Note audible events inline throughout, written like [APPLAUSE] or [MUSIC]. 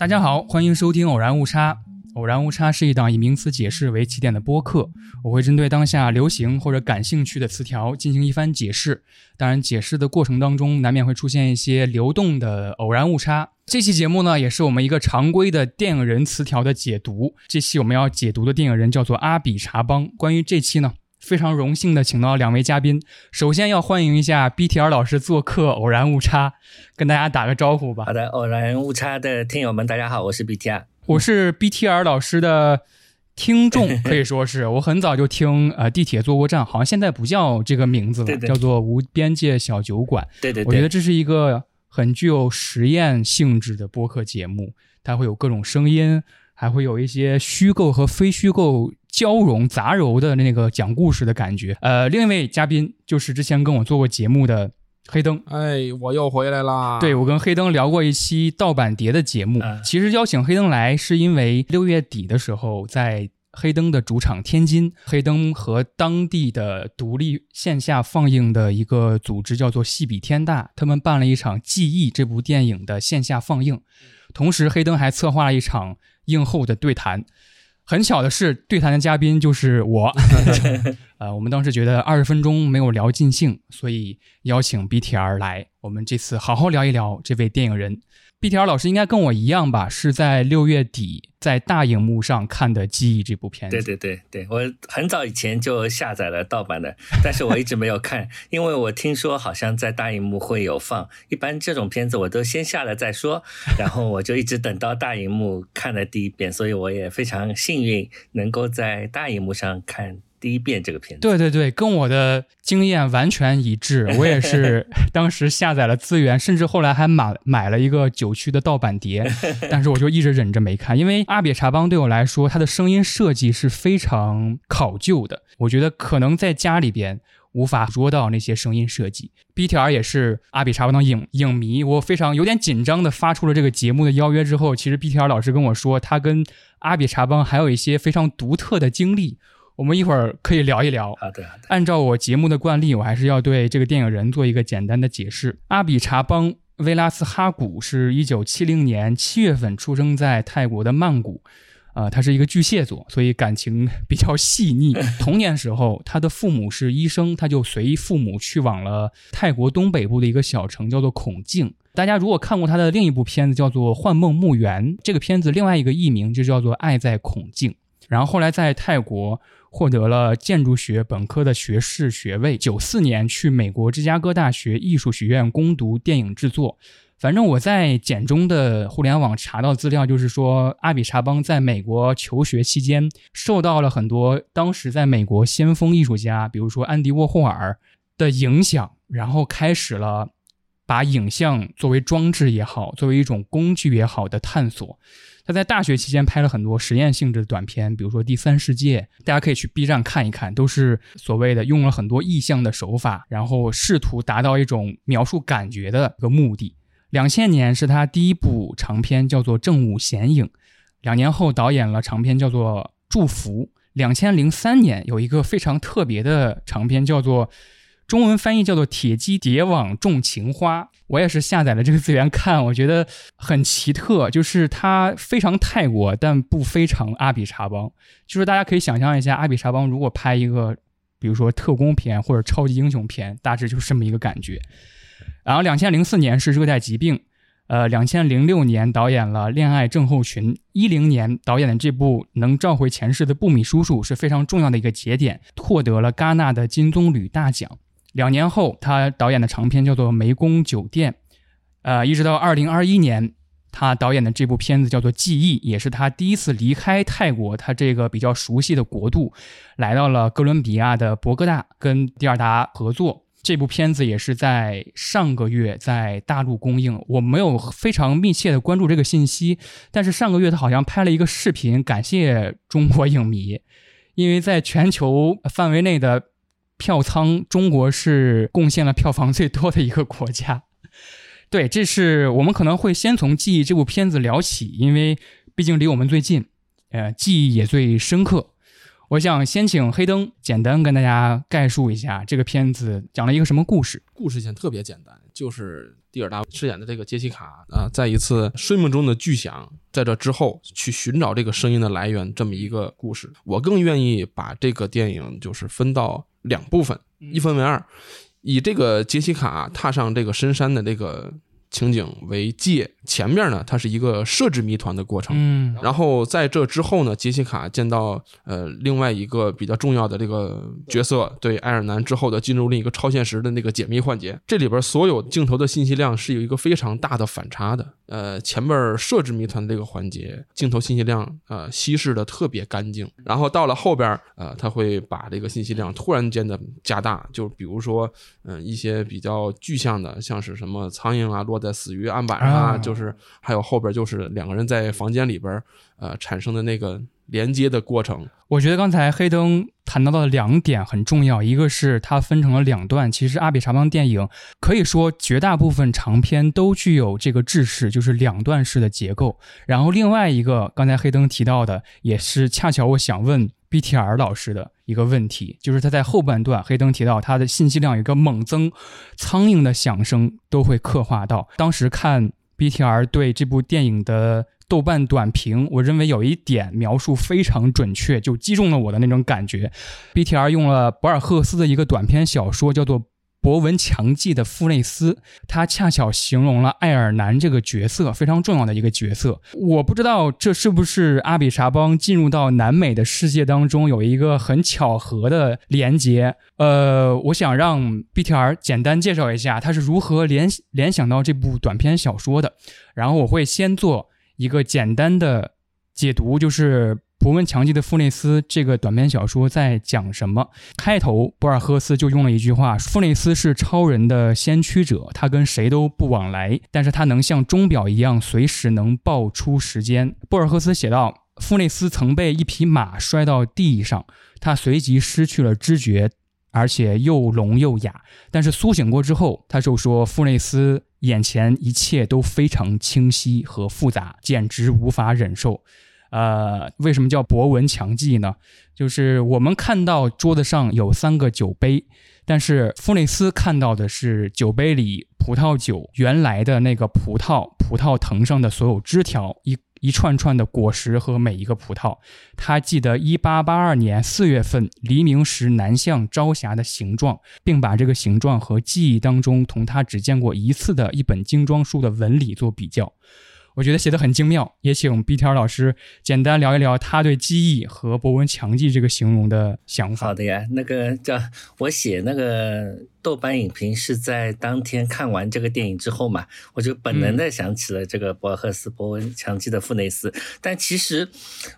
大家好，欢迎收听《偶然误差》。偶然误差是一档以名词解释为起点的播客，我会针对当下流行或者感兴趣的词条进行一番解释。当然，解释的过程当中难免会出现一些流动的偶然误差。这期节目呢，也是我们一个常规的电影人词条的解读。这期我们要解读的电影人叫做阿比查邦。关于这期呢，非常荣幸的请到两位嘉宾。首先要欢迎一下 BTR 老师做客《偶然误差》，跟大家打个招呼吧。好的，偶然误差的听友们，大家好，我是 BTR。我是 BTR 老师的听众，可以说是我很早就听呃地铁坐过站，好像现在不叫这个名字了，对对叫做无边界小酒馆。对对对，我觉得这是一个很具有实验性质的播客节目，它会有各种声音，还会有一些虚构和非虚构交融杂糅的那个讲故事的感觉。呃，另一位嘉宾就是之前跟我做过节目的黑灯。哎，我又回来啦！对，我跟黑灯聊过一期盗版碟的节目。嗯其实邀请黑灯来，是因为六月底的时候，在黑灯的主场天津，黑灯和当地的独立线下放映的一个组织叫做戏比天大，他们办了一场《记忆》这部电影的线下放映，同时黑灯还策划了一场映后的对谈。很巧的是，对谈的嘉宾就是我。[LAUGHS] 呃，我们当时觉得二十分钟没有聊尽兴，所以邀请 BTR 来，我们这次好好聊一聊这位电影人。BTR 老师应该跟我一样吧，是在六月底在大荧幕上看的《记忆》这部片子。对对对对，我很早以前就下载了盗版的，但是我一直没有看，因为我听说好像在大荧幕会有放。一般这种片子我都先下了再说，然后我就一直等到大荧幕看了第一遍，所以我也非常幸运能够在大荧幕上看第一遍这个片子。对对对，跟我的经验完全一致。[LAUGHS] 我也是当时下载了资源，甚至后来还买买了一个九区的盗版碟，[LAUGHS] 但是我就一直忍着没看，因为阿比查邦对我来说，它的声音设计是非常考究的。我觉得可能在家里边无法捉到那些声音设计。BTR 也是阿比查邦的影影迷，我非常有点紧张的发出了这个节目的邀约之后，其实 BTR 老师跟我说，他跟阿比查邦还有一些非常独特的经历。我们一会儿可以聊一聊。好的好的，按照我节目的惯例，我还是要对这个电影人做一个简单的解释。阿比查邦·威拉斯哈古是一九七零年七月份出生在泰国的曼谷，呃，他是一个巨蟹座，所以感情比较细腻。[LAUGHS] 童年时候，他的父母是医生，他就随父母去往了泰国东北部的一个小城，叫做孔敬。大家如果看过他的另一部片子，叫做《幻梦墓园》，这个片子另外一个译名就叫做《爱在孔敬》。然后后来在泰国获得了建筑学本科的学士学位，九四年去美国芝加哥大学艺术学院攻读电影制作。反正我在简中的互联网查到资料，就是说阿比查邦在美国求学期间，受到了很多当时在美国先锋艺术家，比如说安迪沃霍尔的影响，然后开始了把影像作为装置也好，作为一种工具也好的探索。他在大学期间拍了很多实验性质的短片，比如说《第三世界》，大家可以去 B 站看一看，都是所谓的用了很多意象的手法，然后试图达到一种描述感觉的一个目的。两千年是他第一部长片，叫做《正午显影》，两年后导演了长片叫做《祝福》。两千零三年有一个非常特别的长片，叫做中文翻译叫做《铁鸡蝶网种情花》。我也是下载了这个资源看，我觉得很奇特，就是它非常泰国，但不非常阿比查邦。就是大家可以想象一下，阿比查邦如果拍一个，比如说特工片或者超级英雄片，大致就是这么一个感觉。然后，两千零四年是热带疾病，呃，两千零六年导演了《恋爱症候群》，一零年导演的这部能召回前世的布米叔叔是非常重要的一个节点，获得了戛纳的金棕榈大奖。两年后，他导演的长片叫做《湄公酒店》，呃，一直到二零二一年，他导演的这部片子叫做《记忆》，也是他第一次离开泰国，他这个比较熟悉的国度，来到了哥伦比亚的博哥大，跟迪尔达合作。这部片子也是在上个月在大陆公映，我没有非常密切的关注这个信息，但是上个月他好像拍了一个视频，感谢中国影迷，因为在全球范围内的票仓，中国是贡献了票房最多的一个国家。[LAUGHS] 对，这是我们可能会先从《记忆》这部片子聊起，因为毕竟离我们最近，呃，记忆也最深刻。我想先请黑灯简单跟大家概述一下这个片子讲了一个什么故事。故事线特别简单，就是蒂尔达饰演的这个杰西卡啊、在一次睡梦中的巨响在这之后去寻找这个声音的来源这么一个故事。我更愿意把这个电影就是分到两部分，一分为二，以这个杰西卡踏上这个深山的这个。情景为界，前面呢，它是一个设置谜团的过程。嗯，然后在这之后呢，杰西卡见到呃另外一个比较重要的这个角色，对爱尔兰之后的进入另一个超现实的那个解密环节，这里边所有镜头的信息量是有一个非常大的反差的。呃，前面设置谜团这个环节，镜头信息量呃稀释的特别干净，然后到了后边呃，他会把这个信息量突然间的加大，就比如说嗯一些比较具象的，像是什么苍蝇啊落。在死于案板上，就是还有后边就是两个人在房间里边，呃，产生的那个连接的过程。我觉得刚才黑灯谈到的两点很重要，一个是它分成了两段。其实阿比查邦电影可以说绝大部分长篇都具有这个制式，就是两段式的结构。然后另外一个，刚才黑灯提到的，也是恰巧我想问。BTR 老师的一个问题，就是他在后半段，黑灯提到他的信息量有一个猛增，苍蝇的响声都会刻画到。当时看 BTR 对这部电影的豆瓣短评，我认为有一点描述非常准确，就击中了我的那种感觉。BTR 用了博尔赫斯的一个短篇小说，叫做。博闻强记的傅内斯，他恰巧形容了爱尔兰这个角色非常重要的一个角色。我不知道这是不是阿比查邦进入到南美的世界当中有一个很巧合的连接。呃，我想让 BTR 简单介绍一下他是如何联联想到这部短篇小说的，然后我会先做一个简单的解读，就是。《不问强记的傅内斯》这个短篇小说在讲什么？开头博尔赫斯就用了一句话：“傅内斯是超人的先驱者，他跟谁都不往来，但是他能像钟表一样随时能报出时间。”博尔赫斯写道：“傅内斯曾被一匹马摔到地上，他随即失去了知觉，而且又聋又哑。但是苏醒过之后，他就说傅内斯眼前一切都非常清晰和复杂，简直无法忍受。”呃，为什么叫博闻强记呢？就是我们看到桌子上有三个酒杯，但是弗内斯看到的是酒杯里葡萄酒原来的那个葡萄，葡萄藤上的所有枝条，一一串串的果实和每一个葡萄。他记得1882年4月份黎明时南向朝霞的形状，并把这个形状和记忆当中同他只见过一次的一本精装书的纹理做比较。我觉得写的很精妙，也请 BTR 老师简单聊一聊他对记忆和博闻强记这个形容的想法。好的呀，那个叫我写那个。豆瓣影评是在当天看完这个电影之后嘛，我就本能的想起了这个博尔赫斯·博文强记的傅内斯，但其实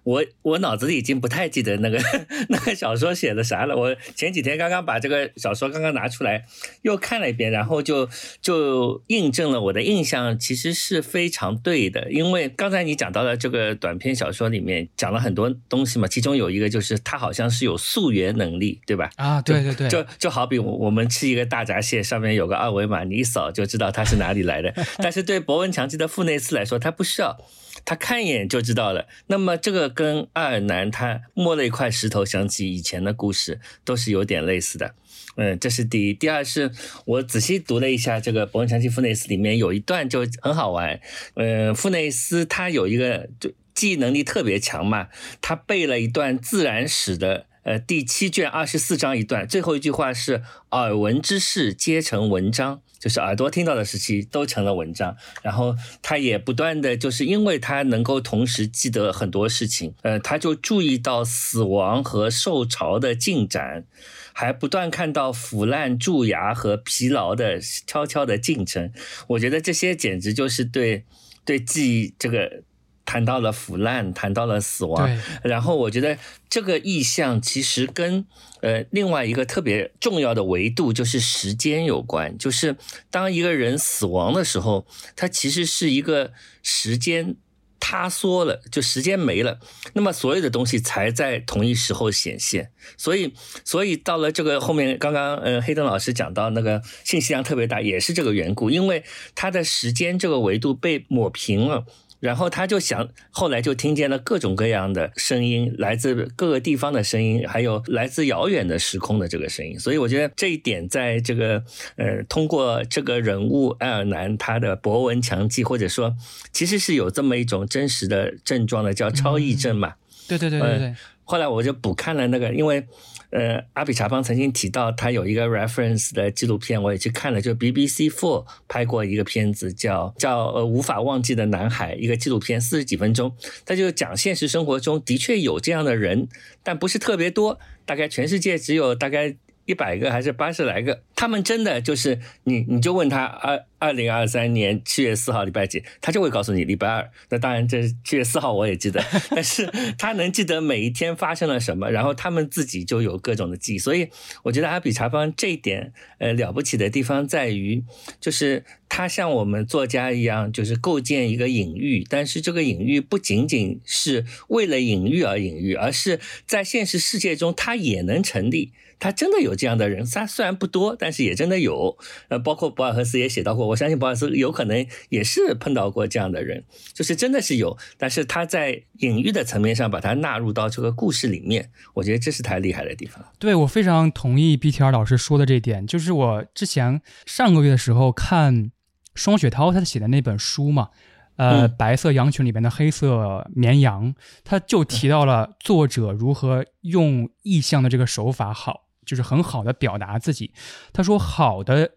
我我脑子里已经不太记得那个 [LAUGHS] 那个小说写的啥了。我前几天刚刚把这个小说刚刚拿出来又看了一遍，然后就就印证了我的印象其实是非常对的。因为刚才你讲到了这个短篇小说里面讲了很多东西嘛，其中有一个就是他好像是有溯源能力，对吧？啊，对对对，就就好比我我们吃。一个大闸蟹上面有个二维码，你一扫就知道它是哪里来的。[LAUGHS] 但是对博文强记的傅内斯来说，他不需要，他看一眼就知道了。那么这个跟爱尔兰他摸了一块石头想起以前的故事，都是有点类似的。嗯，这是第一。第二是我仔细读了一下这个博文强记傅内斯里面有一段就很好玩。嗯，傅内斯他有一个就记忆能力特别强嘛，他背了一段自然史的。呃，第七卷二十四章一段，最后一句话是“耳闻之事皆成文章”，就是耳朵听到的时期都成了文章。然后他也不断的就是因为他能够同时记得很多事情，呃，他就注意到死亡和受潮的进展，还不断看到腐烂、蛀牙和疲劳的悄悄的进程。我觉得这些简直就是对对记忆这个。谈到了腐烂，谈到了死亡，然后我觉得这个意象其实跟呃另外一个特别重要的维度就是时间有关，就是当一个人死亡的时候，他其实是一个时间塌缩了，就时间没了，那么所有的东西才在同一时候显现，所以所以到了这个后面，刚刚呃黑灯老师讲到那个信息量特别大，也是这个缘故，因为它的时间这个维度被抹平了。然后他就想，后来就听见了各种各样的声音，来自各个地方的声音，还有来自遥远的时空的这个声音。所以我觉得这一点，在这个呃，通过这个人物爱尔兰他的博闻强记，或者说其实是有这么一种真实的症状的，叫超忆症嘛。对对对对对。后来我就补看了那个，因为。呃，阿比查邦曾经提到他有一个 reference 的纪录片，我也去看了，就 BBC Four 拍过一个片子，叫叫呃无法忘记的男孩，一个纪录片，四十几分钟，他就讲现实生活中的确有这样的人，但不是特别多，大概全世界只有大概一百个还是八十来个，他们真的就是你你就问他二。二零二三年七月四号礼拜几，他就会告诉你礼拜二。那当然，这七月四号我也记得，[LAUGHS] 但是他能记得每一天发生了什么，然后他们自己就有各种的记忆。所以我觉得阿比查邦这一点，呃，了不起的地方在于，就是他像我们作家一样，就是构建一个隐喻，但是这个隐喻不仅仅是为了隐喻而隐喻，而是在现实世界中他也能成立。他真的有这样的人，他虽然不多，但是也真的有。呃，包括博尔赫斯也写到过。我相信博尔赫斯有可能也是碰到过这样的人，就是真的是有，但是他在隐喻的层面上把它纳入到这个故事里面，我觉得这是他厉害的地方。对我非常同意 BTR 老师说的这点，就是我之前上个月的时候看双雪涛他写的那本书嘛，呃，白色羊群里面的黑色绵羊，他就提到了作者如何用意象的这个手法好，就是很好的表达自己。他说好的。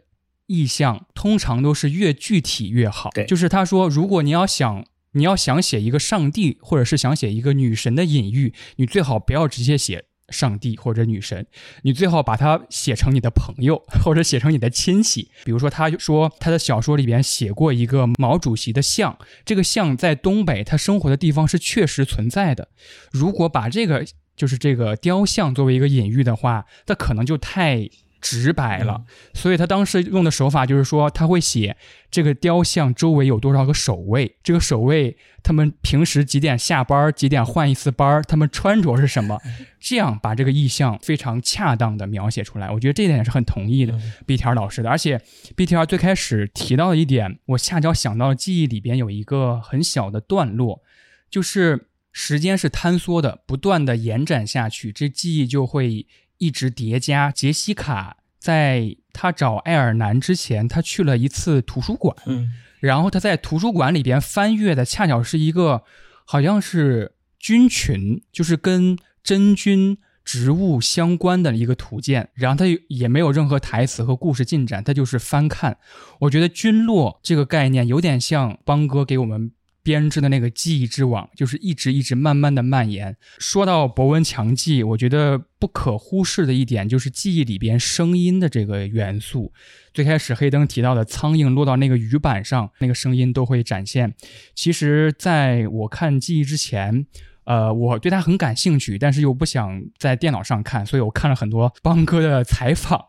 意象通常都是越具体越好。对，就是他说，如果你要想你要想写一个上帝，或者是想写一个女神的隐喻，你最好不要直接写上帝或者女神，你最好把它写成你的朋友，[LAUGHS] 或者写成你的亲戚。比如说，他说他的小说里边写过一个毛主席的像，这个像在东北他生活的地方是确实存在的。如果把这个就是这个雕像作为一个隐喻的话，那可能就太。直白了，所以他当时用的手法就是说，他会写这个雕像周围有多少个守卫，这个守卫他们平时几点下班，几点换一次班，他们穿着是什么，这样把这个意象非常恰当的描写出来。我觉得这点是很同意的，B T R 老师的。而且 B T R 最开始提到的一点，我恰巧想到记忆里边有一个很小的段落，就是时间是坍缩的，不断的延展下去，这记忆就会。一直叠加。杰西卡在他找爱尔兰之前，他去了一次图书馆，嗯，然后他在图书馆里边翻阅的恰巧是一个好像是菌群，就是跟真菌植物相关的一个图鉴，然后他也没有任何台词和故事进展，他就是翻看。我觉得菌落这个概念有点像邦哥给我们。编织的那个记忆之网，就是一直一直慢慢的蔓延。说到博闻强记，我觉得不可忽视的一点就是记忆里边声音的这个元素。最开始黑灯提到的苍蝇落到那个鱼板上，那个声音都会展现。其实，在我看记忆之前，呃，我对它很感兴趣，但是又不想在电脑上看，所以我看了很多邦哥的采访。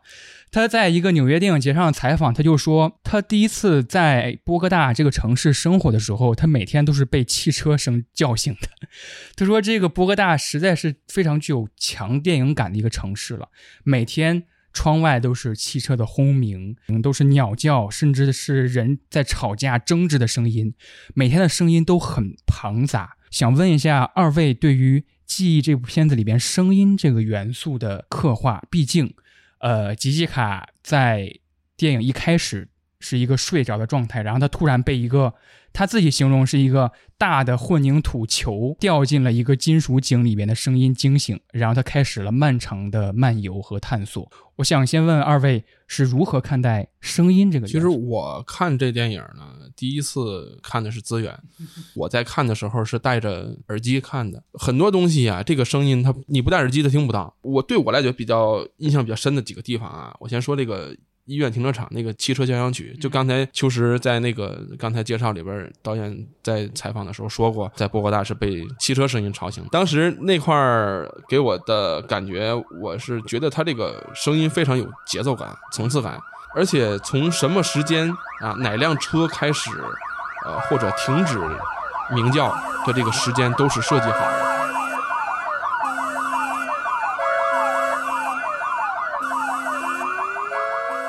他在一个纽约电影节上采访，他就说，他第一次在波哥大这个城市生活的时候，他每天都是被汽车声叫醒的。[LAUGHS] 他说，这个波哥大实在是非常具有强电影感的一个城市了，每天窗外都是汽车的轰鸣，都是鸟叫，甚至是人在吵架争执的声音，每天的声音都很庞杂。想问一下二位，对于记忆这部片子里边声音这个元素的刻画，毕竟。呃，吉吉卡在电影一开始是一个睡着的状态，然后他突然被一个他自己形容是一个大的混凝土球掉进了一个金属井里面的声音惊醒，然后他开始了漫长的漫游和探索。我想先问二位是如何看待声音这个？其实我看这电影呢，第一次看的是资源，我在看的时候是戴着耳机看的。很多东西啊，这个声音它你不戴耳机它听不到。我对我来讲比较印象比较深的几个地方啊，我先说这个。医院停车场那个汽车交响曲，就刚才秋实在那个刚才介绍里边，导演在采访的时候说过，在波哥大是被汽车声音吵醒。当时那块儿给我的感觉，我是觉得他这个声音非常有节奏感、层次感，而且从什么时间啊哪辆车开始，呃或者停止鸣叫的这个时间都是设计好的。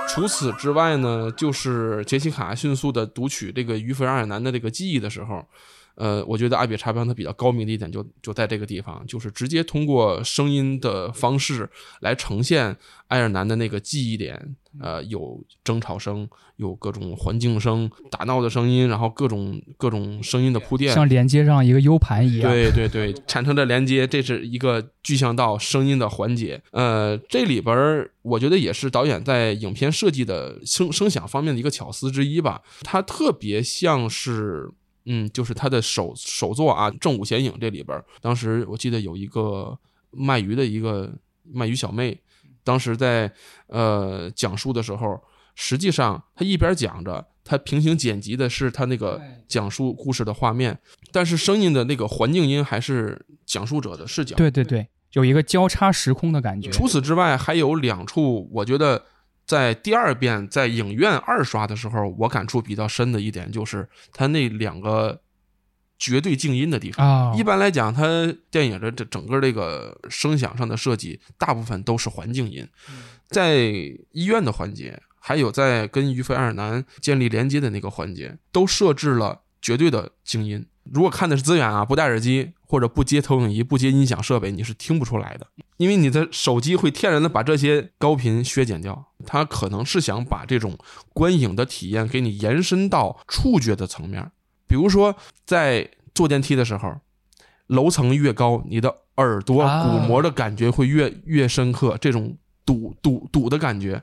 除此之外呢，就是杰西卡迅速的读取这个于菲尔南的这个记忆的时候，呃，我觉得阿比查邦它比较高明的一点就就在这个地方，就是直接通过声音的方式来呈现爱尔兰的那个记忆点，呃，有争吵声，有各种环境声、打闹的声音，然后各种各种声音的铺垫，像连接上一个 U 盘一样。对对对，产生的连接，这是一个具象到声音的环节。呃，这里边儿我觉得也是导演在影片设计的声声响方面的一个巧思之一吧。它特别像是，嗯，就是他的首首作啊，《正午显影》这里边，当时我记得有一个卖鱼的一个卖鱼小妹，当时在呃讲述的时候，实际上他一边讲着，他平行剪辑的是他那个讲述故事的画面，但是声音的那个环境音还是讲述者的视角。对对对，有一个交叉时空的感觉。除此之外，还有两处，我觉得在第二遍在影院二刷的时候，我感触比较深的一点就是他那两个绝对静音的地方。啊，一般来讲，它电影的这整个这个声响上的设计，大部分都是环境音，在医院的环节，还有在跟于飞爱尔兰建立连接的那个环节，都设置了绝对的静音。如果看的是资源啊，不戴耳机或者不接投影仪、不接音响设备，你是听不出来的，因为你的手机会天然的把这些高频削减掉。它可能是想把这种观影的体验给你延伸到触觉的层面，比如说在坐电梯的时候，楼层越高，你的耳朵鼓膜的感觉会越越深刻，这种堵堵堵的感觉，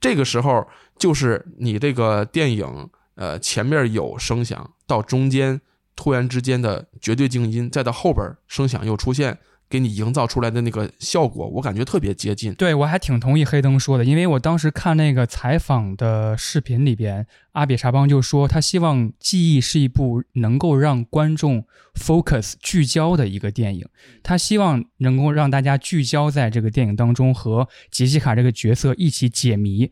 这个时候就是你这个电影呃前面有声响，到中间突然之间的绝对静音，再到后边声响又出现，给你营造出来的那个效果，我感觉特别接近。对我还挺同意黑灯说的，因为我当时看那个采访的视频里边，阿比查邦就说他希望《记忆》是一部能够让观众 focus 聚焦的一个电影，他希望能够让大家聚焦在这个电影当中，和杰西卡这个角色一起解谜。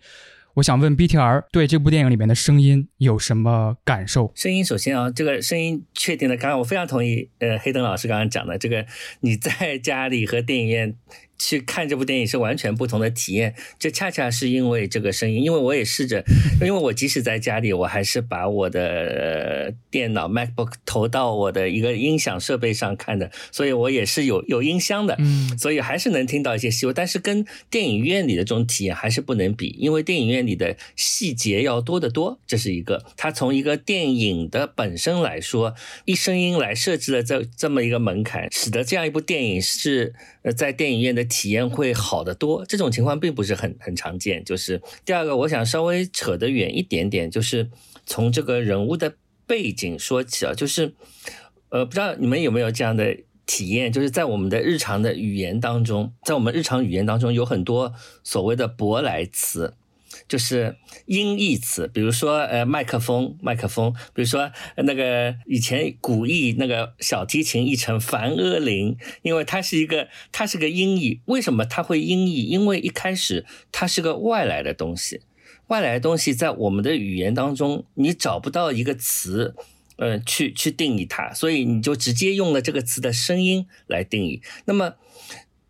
我想问 BTR 对这部电影里面的声音有什么感受？声音首先啊，这个声音确定的，刚刚我非常同意，呃，黑灯老师刚刚讲的这个，你在家里和电影院去看这部电影是完全不同的体验。这恰恰是因为这个声音，因为我也试着，因为我即使在家里，我还是把我的、呃、电脑 MacBook 投到我的一个音响设备上看的，所以我也是有有音箱的，嗯，所以还是能听到一些细微，但是跟电影院里的这种体验还是不能比，因为电影院里的细节要多得多，这是一个。它从一个电影的本身来说，一声音来设置了这这么一个门槛，使得这样一部电影是呃在电影院的体验会好得多。这种情况并不是很很常见。就是第二个，我想稍微扯得远一点点，就是从这个人物的背景说起啊，就是呃，不知道你们有没有这样的体验，就是在我们的日常的语言当中，在我们日常语言当中有很多所谓的舶来词。就是音译词，比如说呃麦克风，麦克风，比如说那个以前古译那个小提琴译成梵阿林，因为它是一个它是个音译，为什么它会音译？因为一开始它是个外来的东西，外来的东西在我们的语言当中你找不到一个词。呃，去去定义它，所以你就直接用了这个词的声音来定义。那么，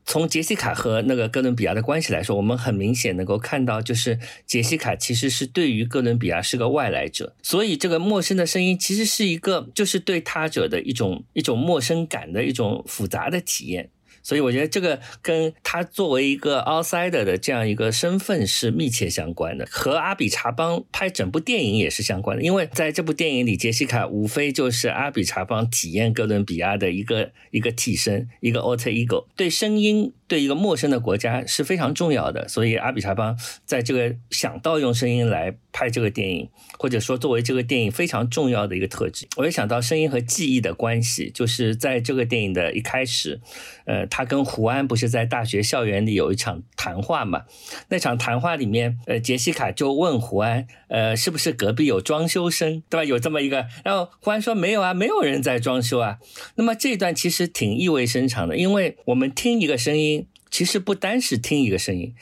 从杰西卡和那个哥伦比亚的关系来说，我们很明显能够看到，就是杰西卡其实是对于哥伦比亚是个外来者，所以这个陌生的声音其实是一个就是对他者的一种一种陌生感的一种复杂的体验。所以我觉得这个跟他作为一个 outsider 的这样一个身份是密切相关的，和阿比查邦拍整部电影也是相关的。因为在这部电影里，杰西卡无非就是阿比查邦体验哥伦比亚的一个一个替身，一个 alter ego。对声音，对一个陌生的国家是非常重要的。所以阿比查邦在这个想到用声音来拍这个电影，或者说作为这个电影非常重要的一个特质。我也想到声音和记忆的关系，就是在这个电影的一开始，呃。他跟胡安不是在大学校园里有一场谈话嘛？那场谈话里面，呃，杰西卡就问胡安，呃，是不是隔壁有装修声，对吧？有这么一个，然后胡安说没有啊，没有人在装修啊。那么这一段其实挺意味深长的，因为我们听一个声音，其实不单是听一个声音，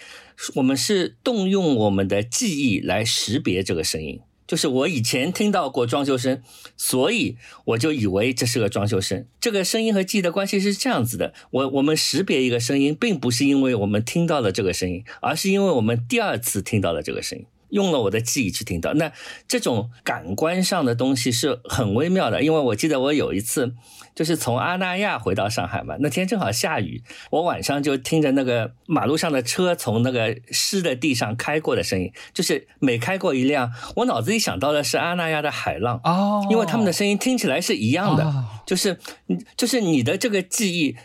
我们是动用我们的记忆来识别这个声音。就是我以前听到过装修声，所以我就以为这是个装修声。这个声音和记忆的关系是这样子的：我我们识别一个声音，并不是因为我们听到了这个声音，而是因为我们第二次听到了这个声音。用了我的记忆去听到。那这种感官上的东西是很微妙的，因为我记得我有一次就是从阿那亚回到上海嘛，那天正好下雨，我晚上就听着那个马路上的车从那个湿的地上开过的声音，就是每开过一辆，我脑子里想到的是阿那亚的海浪哦，因为他们的声音听起来是一样的，哦就是就是你的这个记忆。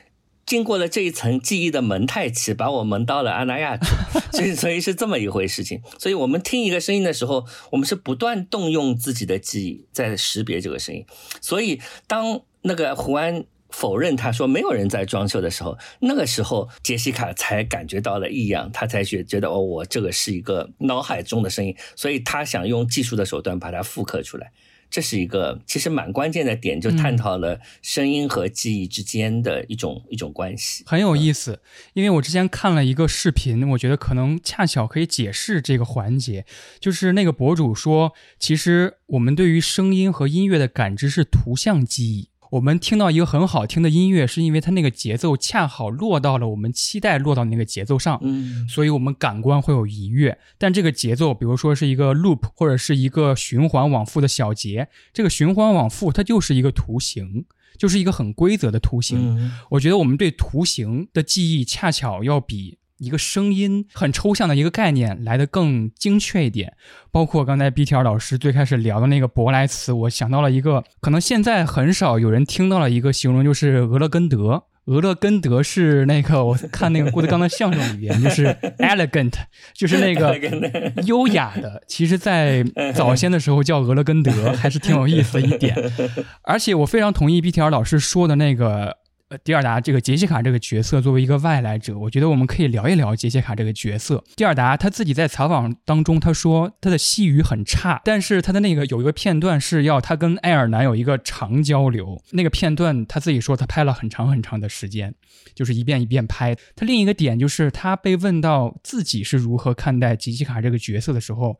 经过了这一层记忆的蒙太奇，把我蒙到了阿那亚去，[LAUGHS] 所以所以是这么一回事情。所以我们听一个声音的时候，我们是不断动用自己的记忆在识别这个声音。所以当那个胡安否认他说没有人在装修的时候，那个时候杰西卡才感觉到了异样，他才觉觉得哦，我这个是一个脑海中的声音，所以他想用技术的手段把它复刻出来。这是一个其实蛮关键的点，就探讨了声音和记忆之间的一种、一种关系，很有意思。因为我之前看了一个视频，我觉得可能恰巧可以解释这个环节。就是那个博主说，其实我们对于声音和音乐的感知是图像记忆。我们听到一个很好听的音乐，是因为它那个节奏恰好落到了我们期待落到那个节奏上，嗯，所以我们感官会有愉悦。但这个节奏，比如说是一个 loop 或者是一个循环往复的小节，这个循环往复它就是一个图形，就是一个很规则的图形。嗯我觉得我们对图形的记忆恰巧要比一个声音很抽象的一个概念来得更精确一点。包括刚才 BTR 老师最开始聊的那个舶来词，我想到了一个，可能现在很少有人听到了一个形容，就是俄勒根德。俄勒根德是那个我看那个郭德纲的相声里边，就是 [LAUGHS] elegant，就是那个 [LAUGHS] 优雅的。其实，在早先的时候叫俄勒根德，还是挺有意思的一点。[LAUGHS] 而且我非常同意 BTR 老师说的那个。呃，迪尔达这个杰西卡这个角色作为一个外来者，我觉得我们可以聊一聊杰西卡这个角色。迪尔达他自己在采访当中他说他的西语很差，但是他的那个有一个片段是要他跟爱尔兰有一个长交流，那个片段他自己说他拍了很长很长的时间，就是一遍一遍拍。他另一个点就是他被问到自己是如何看待杰西卡这个角色的时候，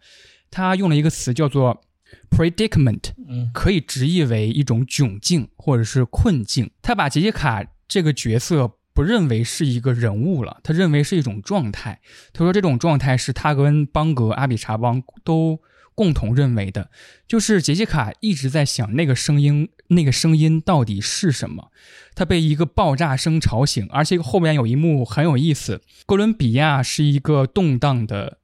他用了一个词叫做。Predicament 嗯可以直译为一种窘境或者是困境。他把杰西卡这个角色不认为是一个人物了，他认为是一种状态。他说这种状态是他跟邦格、阿比查邦都共同认为的，就是杰西卡一直在想那个声音，那个声音到底是什么。他被一个爆炸声吵醒，而且后面有一幕很有意思。哥伦比亚是一个动荡的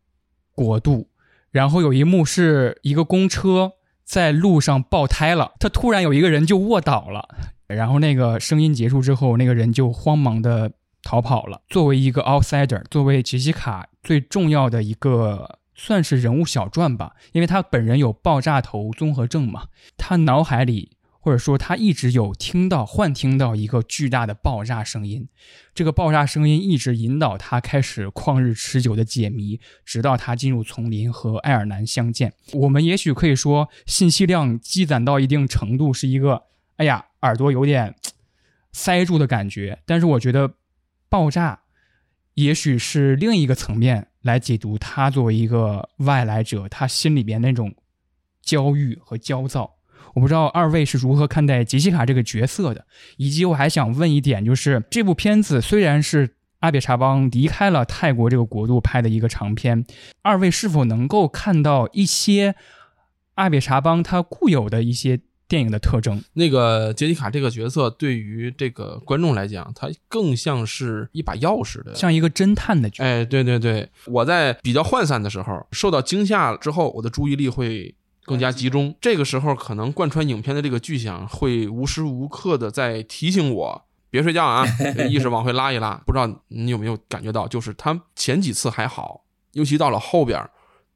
国度，然后有一幕是一个公车在路上爆胎了，他突然有一个人就卧倒了，然后那个声音结束之后，那个人就慌忙的逃跑了。作为一个 outsider，作为杰西卡最重要的一个算是人物小传吧，因为他本人有爆炸头综合症嘛，他脑海里。或者说，他一直有听到、幻听到一个巨大的爆炸声音，这个爆炸声音一直引导他开始旷日持久的解谜，直到他进入丛林和爱尔兰相见。我们也许可以说，信息量积攒到一定程度是一个，哎呀，耳朵有点塞住的感觉。但是我觉得，爆炸也许是另一个层面来解读他作为一个外来者，他心里边那种焦虑和焦躁。我不知道二位是如何看待杰西卡这个角色的，以及我还想问一点，就是这部片子虽然是阿比查邦离开了泰国这个国度拍的一个长片，二位是否能够看到一些阿比查邦他固有的一些电影的特征？那个杰西卡这个角色对于这个观众来讲，他更像是一把钥匙的，像一个侦探的角色。哎，对对对，我在比较涣散的时候，受到惊吓之后，我的注意力会更加集中。这个时候，可能贯穿影片的这个巨响会无时无刻的在提醒我别睡觉啊，[LAUGHS] 意识往回拉一拉。不知道你有没有感觉到，就是它前几次还好，尤其到了后边，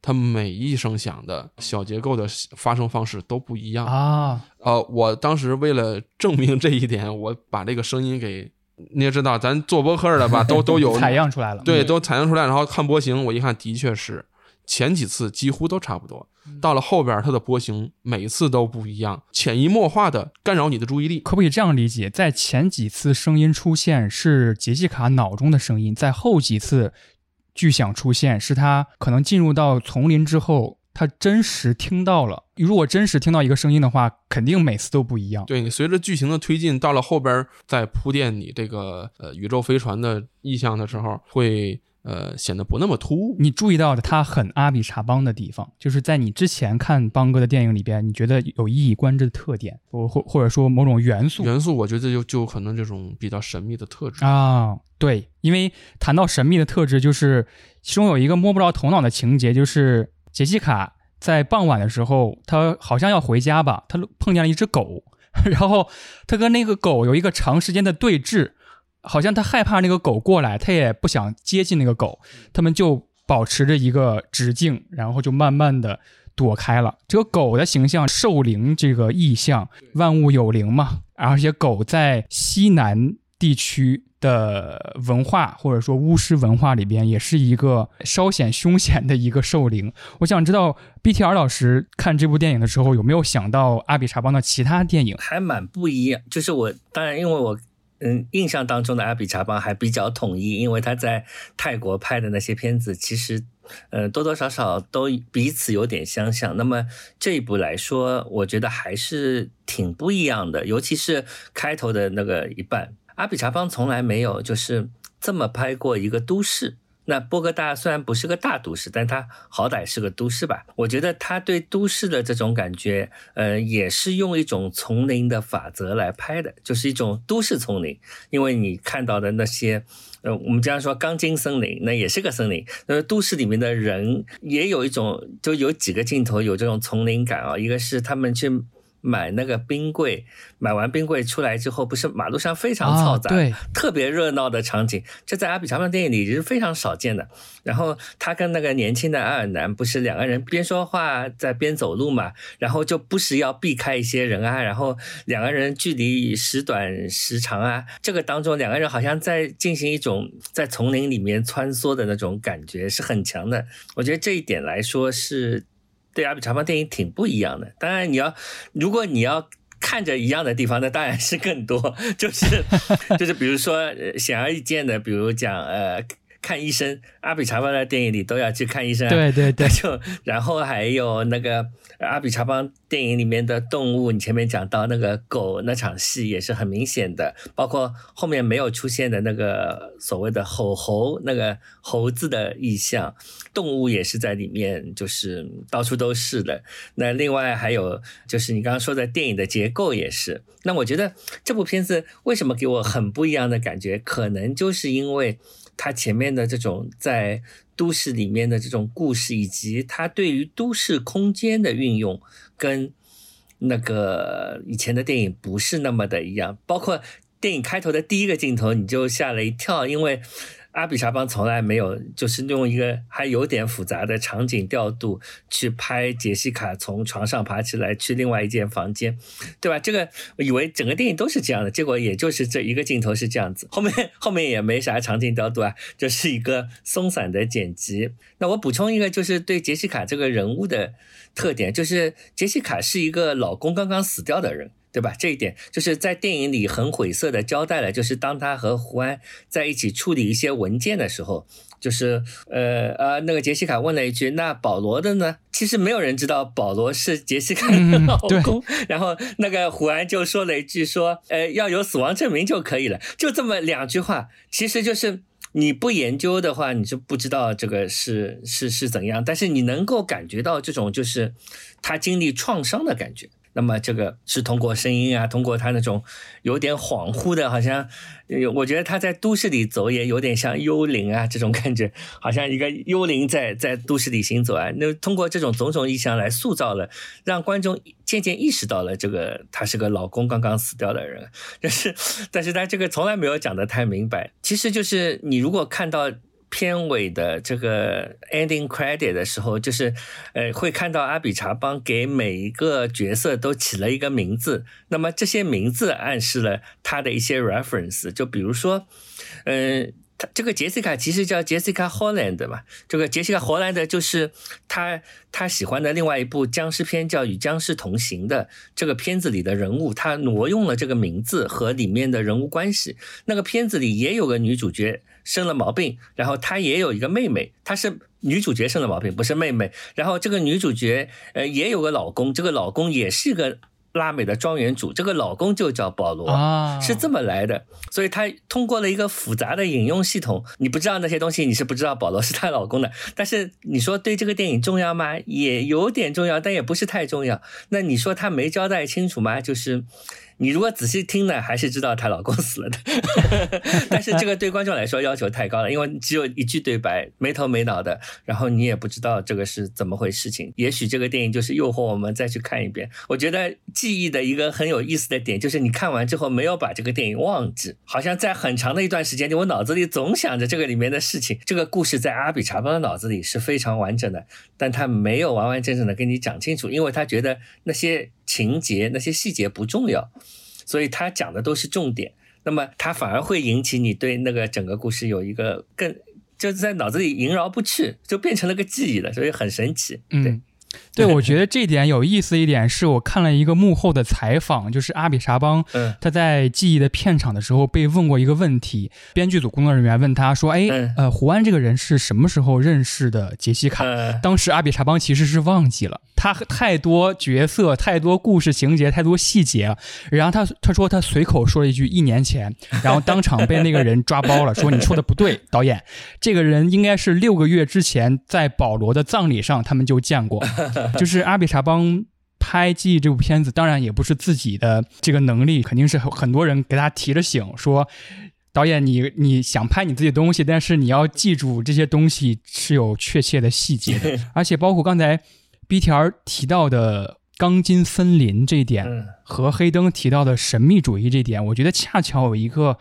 它每一声响的小结构的发声方式都不一样。啊，呃，我当时为了证明这一点，我把这个声音给你也知道，咱做播客的吧，都都有 [LAUGHS] 采样出来了。对，都采样出来，然后看波形，我一看，的确是前几次几乎都差不多，到了后边它的波形每次都不一样，潜移默化的干扰你的注意力。可不可以这样理解？在前几次声音出现是杰西卡脑中的声音，在后几次巨响出现是他可能进入到丛林之后，他真实听到了。如果真实听到一个声音的话，肯定每次都不一样。对你随着剧情的推进，到了后边再铺垫你这个呃宇宙飞船的意象的时候，会呃显得不那么突兀。你注意到的他很阿比查邦的地方，就是在你之前看邦哥的电影里边，你觉得有一以贯之的特点，或或或者说某种元素元素，我觉得就就可能这种比较神秘的特质。啊？对，因为谈到神秘的特质，就是其中有一个摸不着头脑的情节，就是杰西卡在傍晚的时候，他好像要回家吧，他碰见了一只狗，[LAUGHS] 然后他跟那个狗有一个长时间的对峙，好像他害怕那个狗过来，他也不想接近那个狗，他们就保持着一个直径，然后就慢慢的躲开了。这个狗的形象，兽灵这个意象，万物有灵嘛，而且狗在西南地区的文化或者说巫师文化里边，也是一个稍显凶险的一个兽灵。我想知道 BTR 老师看这部电影的时候，有没有想到阿比查邦的其他电影？还蛮不一样。就是我当然，因为我嗯印象当中的阿比查邦还比较统一，因为他在泰国拍的那些片子，其实呃多多少少都彼此有点相像。那么这一部来说，我觉得还是挺不一样的，尤其是开头的那个一半。阿比查邦从来没有就是这么拍过一个都市。那波哥大虽然不是个大都市，但它好歹是个都市吧？我觉得他对都市的这种感觉，呃，也是用一种丛林的法则来拍的，就是一种都市丛林。因为你看到的那些，呃，我们经常说钢筋森林，那也是个森林。那都市里面的人也有一种，就有几个镜头有这种丛林感啊。一个是他们去。买那个冰柜，买完冰柜出来之后，不是马路上非常嘈杂，对，特别热闹的场景，这在阿比查邦电影里是非常少见的。然后他跟那个年轻的爱尔兰，不是两个人边说话在边走路嘛，然后就不时要避开一些人啊，然后两个人距离时短时长啊，这个当中两个人好像在进行一种在丛林里面穿梭的那种感觉是很强的。我觉得这一点来说是。对阿比查邦电影挺不一样的，当然你要，如果你要看着一样的地方，那当然是更多，[LAUGHS] 就是就是比如说显而易见的，比如讲呃看医生，阿比查邦的电影里都要去看医生，对对对，就然后还有那个。阿比查邦电影里面的动物，你前面讲到那个狗那场戏也是很明显的，包括后面没有出现的那个所谓的吼猴那个猴子的意象，动物也是在里面，就是到处都是的。那另外还有就是你刚刚说的电影的结构也是。那我觉得这部片子为什么给我很不一样的感觉，可能就是因为它前面的这种在。都市里面的这种故事，以及它对于都市空间的运用，跟那个以前的电影不是那么的一样。包括电影开头的第一个镜头，你就吓了一跳，因为。阿比查邦从来没有，就是用一个还有点复杂的场景调度去拍杰西卡从床上爬起来去另外一间房间，对吧？这个以为整个电影都是这样的，结果也就是这一个镜头是这样子，后面后面也没啥场景调度啊，就是一个松散的剪辑。那我补充一个，就是对杰西卡这个人物的特点，就是杰西卡是一个老公刚刚死掉的人。对吧？这一点就是在电影里很晦涩的交代了，就是当他和胡安在一起处理一些文件的时候，就是呃呃，那个杰西卡问了一句：“那保罗的呢？”其实没有人知道保罗是杰西卡的老公。然后那个胡安就说了一句：“说呃，要有死亡证明就可以了。”就这么两句话，其实就是你不研究的话，你就不知道这个是是是怎样。但是你能够感觉到这种就是他经历创伤的感觉。那么这个是通过声音啊，通过他那种有点恍惚的，好像，我觉得他在都市里走也有点像幽灵啊这种感觉，好像一个幽灵在在都市里行走啊。那通过这种种种意象来塑造了，让观众渐渐意识到了这个他是个老公刚刚死掉的人，[LAUGHS] 但是但是他这个从来没有讲的太明白，其实就是你如果看到。片尾的这个 ending credit 的时候，就是呃会看到阿比查邦给每一个角色都起了一个名字，那么这些名字暗示了他的一些 reference，就比如说，嗯，他这个杰西卡其实叫 Jessica Holland 嘛，这个杰西卡·荷兰的就是他他喜欢的另外一部僵尸片叫《与僵尸同行》的这个片子里的人物，他挪用了这个名字和里面的人物关系。那个片子里也有个女主角。生了毛病，然后她也有一个妹妹，她是女主角生了毛病，不是妹妹。然后这个女主角呃也有个老公，这个老公也是个拉美的庄园主，这个老公就叫保罗，啊，是这么来的。所以他通过了一个复杂的引用系统，你不知道那些东西，你是不知道保罗是她老公的。但是你说对这个电影重要吗？也有点重要，但也不是太重要。那你说他没交代清楚吗？就是。你如果仔细听呢，还是知道她老公死了的，[LAUGHS] 但是这个对观众来说要求太高了，因为只有一句对白，没头没脑的，然后你也不知道这个是怎么回事情。也许这个电影就是诱惑我们再去看一遍。我觉得记忆的一个很有意思的点，就是你看完之后没有把这个电影忘记，好像在很长的一段时间里，我脑子里总想着这个里面的事情。这个故事在阿比查邦的脑子里是非常完整的，但他没有完完整整的跟你讲清楚，因为他觉得那些。情节那些细节不重要，所以他讲的都是重点。那么他反而会引起你对那个整个故事有一个更就是在脑子里萦绕不去，就变成了个记忆了，所以很神奇。嗯。[LAUGHS] 对，我觉得这点有意思一点是我看了一个幕后的采访，就是阿比查邦，他在记忆的片场的时候被问过一个问题，编剧组工作人员问他说：“哎，呃，胡安这个人是什么时候认识的杰西卡？”当时阿比查邦其实是忘记了，他太多角色、太多故事情节、太多细节了。然后他他说他随口说了一句一年前，然后当场被那个人抓包了，说你说的不对，导演，这个人应该是六个月之前在保罗的葬礼上他们就见过。[LAUGHS] 就是阿比查邦拍《记忆》这部片子，当然也不是自己的这个能力，肯定是很多人给他提了醒，说导演你你想拍你自己的东西，但是你要记住这些东西是有确切的细节的，[LAUGHS] 而且包括刚才 B 条提到的钢筋森林这一点，和黑灯提到的神秘主义这一点，我觉得恰巧有一个。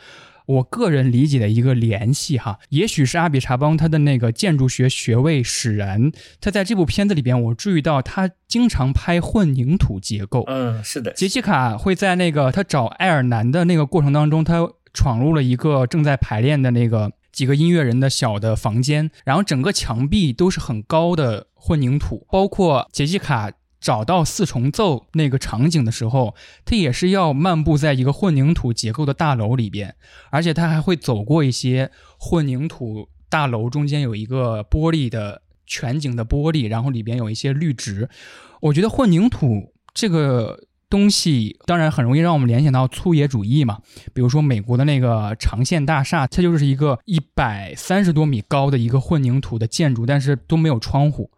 我个人理解的一个联系哈，也许是阿比查邦他的那个建筑学学位使然，他在这部片子里边，我注意到他经常拍混凝土结构。嗯，是的。杰西卡会在那个他找爱尔兰的那个过程当中，他闯入了一个正在排练的那个几个音乐人的小的房间，然后整个墙壁都是很高的混凝土，包括杰西卡。找到四重奏那个场景的时候，他也是要漫步在一个混凝土结构的大楼里边，而且他还会走过一些混凝土大楼中间有一个玻璃的全景的玻璃，然后里边有一些绿植。我觉得混凝土这个东西当然很容易让我们联想到粗野主义嘛，比如说美国的那个长线大厦，它就是一个一百三十多米高的一个混凝土的建筑，但是都没有窗户。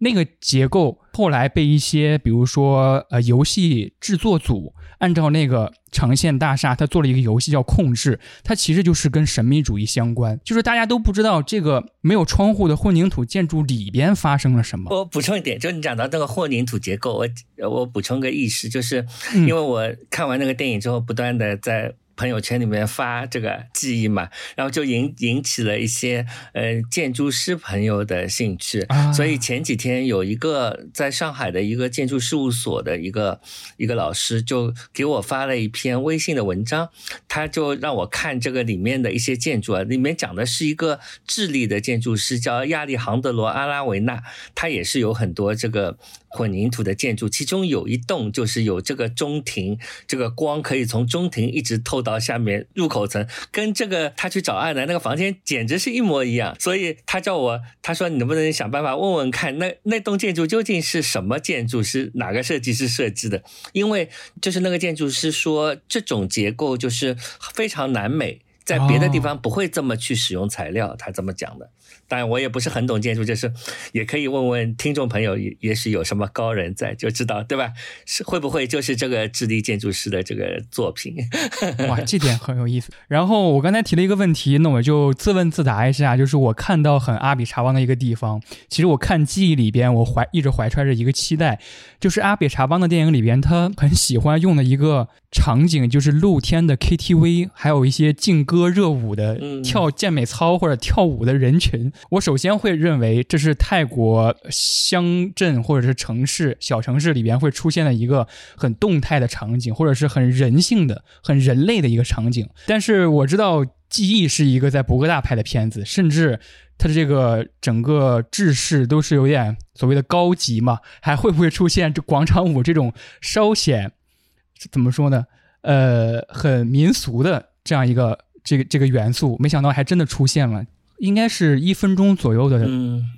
那个结构后来被一些，比如说呃，游戏制作组按照那个长线大厦，它做了一个游戏叫《控制》，它其实就是跟神秘主义相关，就是大家都不知道这个没有窗户的混凝土建筑里边发生了什么。我补充一点，就你讲到那个混凝土结构，我我补充个意识，就是因为我看完那个电影之后，不断的在。朋友圈里面发这个记忆嘛，然后就引引起了一些呃建筑师朋友的兴趣，所以前几天有一个在上海的一个建筑事务所的一个一个老师就给我发了一篇微信的文章，他就让我看这个里面的一些建筑啊，里面讲的是一个智利的建筑师叫亚历杭德罗阿拉维纳，他也是有很多这个。混凝土的建筑，其中有一栋就是有这个中庭，这个光可以从中庭一直透到下面入口层，跟这个他去找爱的那个房间简直是一模一样。所以他叫我，他说你能不能想办法问问看，那那栋建筑究竟是什么建筑，是哪个设计师设计的？因为就是那个建筑师说，这种结构就是非常难美，在别的地方不会这么去使用材料，他这么讲的。当然，我也不是很懂建筑，就是也可以问问听众朋友，也也许有什么高人在，就知道对吧？是会不会就是这个智利建筑师的这个作品？[LAUGHS] 哇，这点很有意思。然后我刚才提了一个问题，那我就自问自答一下，就是我看到很阿比查邦的一个地方。其实我看记忆里边，我怀一直怀揣着一个期待，就是阿比查邦的电影里边，他很喜欢用的一个场景，就是露天的 KTV，还有一些劲歌热舞的跳健美操或者跳舞的人群。我首先会认为这是泰国乡镇或者是城市小城市里边会出现的一个很动态的场景，或者是很人性的、很人类的一个场景。但是我知道《记忆》是一个在博格大拍的片子，甚至它的这个整个制式都是有点所谓的高级嘛，还会不会出现这广场舞这种稍显怎么说呢？呃，很民俗的这样一个这个这个元素？没想到还真的出现了。应该是一分钟左右的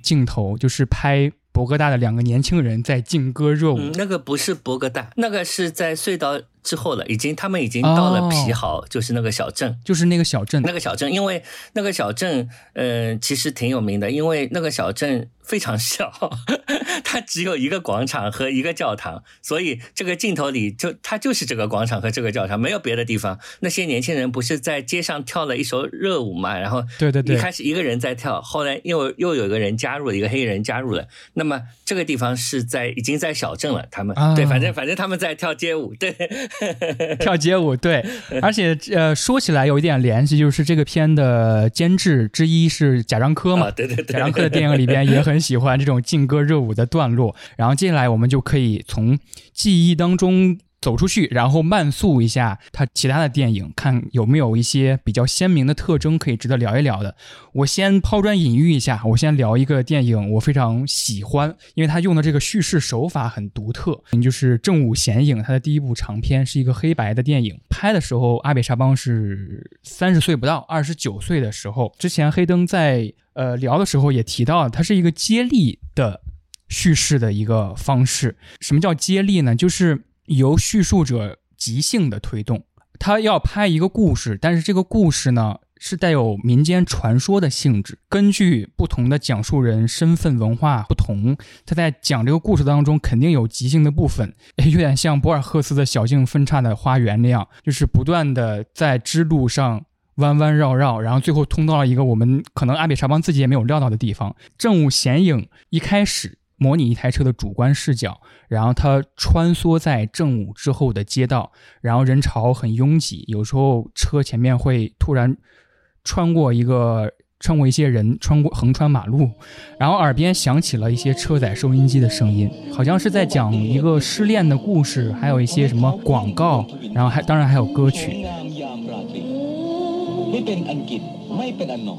镜头，就是拍博格大的两个年轻人在劲歌热舞。嗯，那个不是博格大，那个是在隧道之后了，已经他们已经到了皮豪，就是那个小镇。就是那个小镇，那个小镇，因为那个小镇，呃，其实挺有名的，因为那个小镇非常小，[LAUGHS] 它只有一个广场和一个教堂，所以这个镜头里就它就是这个广场和这个教堂，没有别的地方。那些年轻人不是在街上跳了一首热舞嘛？然后对对对一开始一个人在跳，后来又又有一个人加入了，一个黑人加入了。那么这个地方是在已经在小镇了，他们、啊对，反正反正他们在跳街舞，对，[LAUGHS] 跳街舞，对，[LAUGHS] 而且呃，说起来有一点联系，就是这个片的监制之一是贾樟柯嘛，啊，对对对，贾樟柯的电影里边也很喜欢这种劲歌热舞的段落。然后接下来我们就可以从记忆当中走出去，然后慢速一下他其他的电影，看有没有一些比较鲜明的特征可以值得聊一聊的。我先抛砖引玉一下，我先聊一个电影，我非常喜欢，因为他用的这个叙事手法很独特，就是《正午显影》，他的第一部长片是一个黑白的电影，拍的时候阿比查邦是三十岁不到，二十九岁的时候。之前黑灯在呃聊的时候也提到，它是一个接力的叙事的一个方式。什么叫接力呢？就是由叙述者即兴的推动，他要拍一个故事，但是这个故事呢是带有民间传说的性质，根据不同的讲述人身份文化不同，他在讲这个故事当中肯定有即兴的部分，有点像博尔赫斯的小径分叉的花园那样，就是不断的在支路上。弯弯绕绕，然后最后通到了一个我们可能阿比查邦自己也没有料到的地方。正午显影一开始模拟一台车的主观视角，然后它穿梭在正午之后的街道，然后人潮很拥挤，有时候车前面会突然穿过一个。穿过一些人，穿过横穿马路，[LAUGHS] 然后耳边响起了一些车载收音机的声音，好像是在讲一个失恋的故事，还有一些什么广告，然后还当然还有歌曲。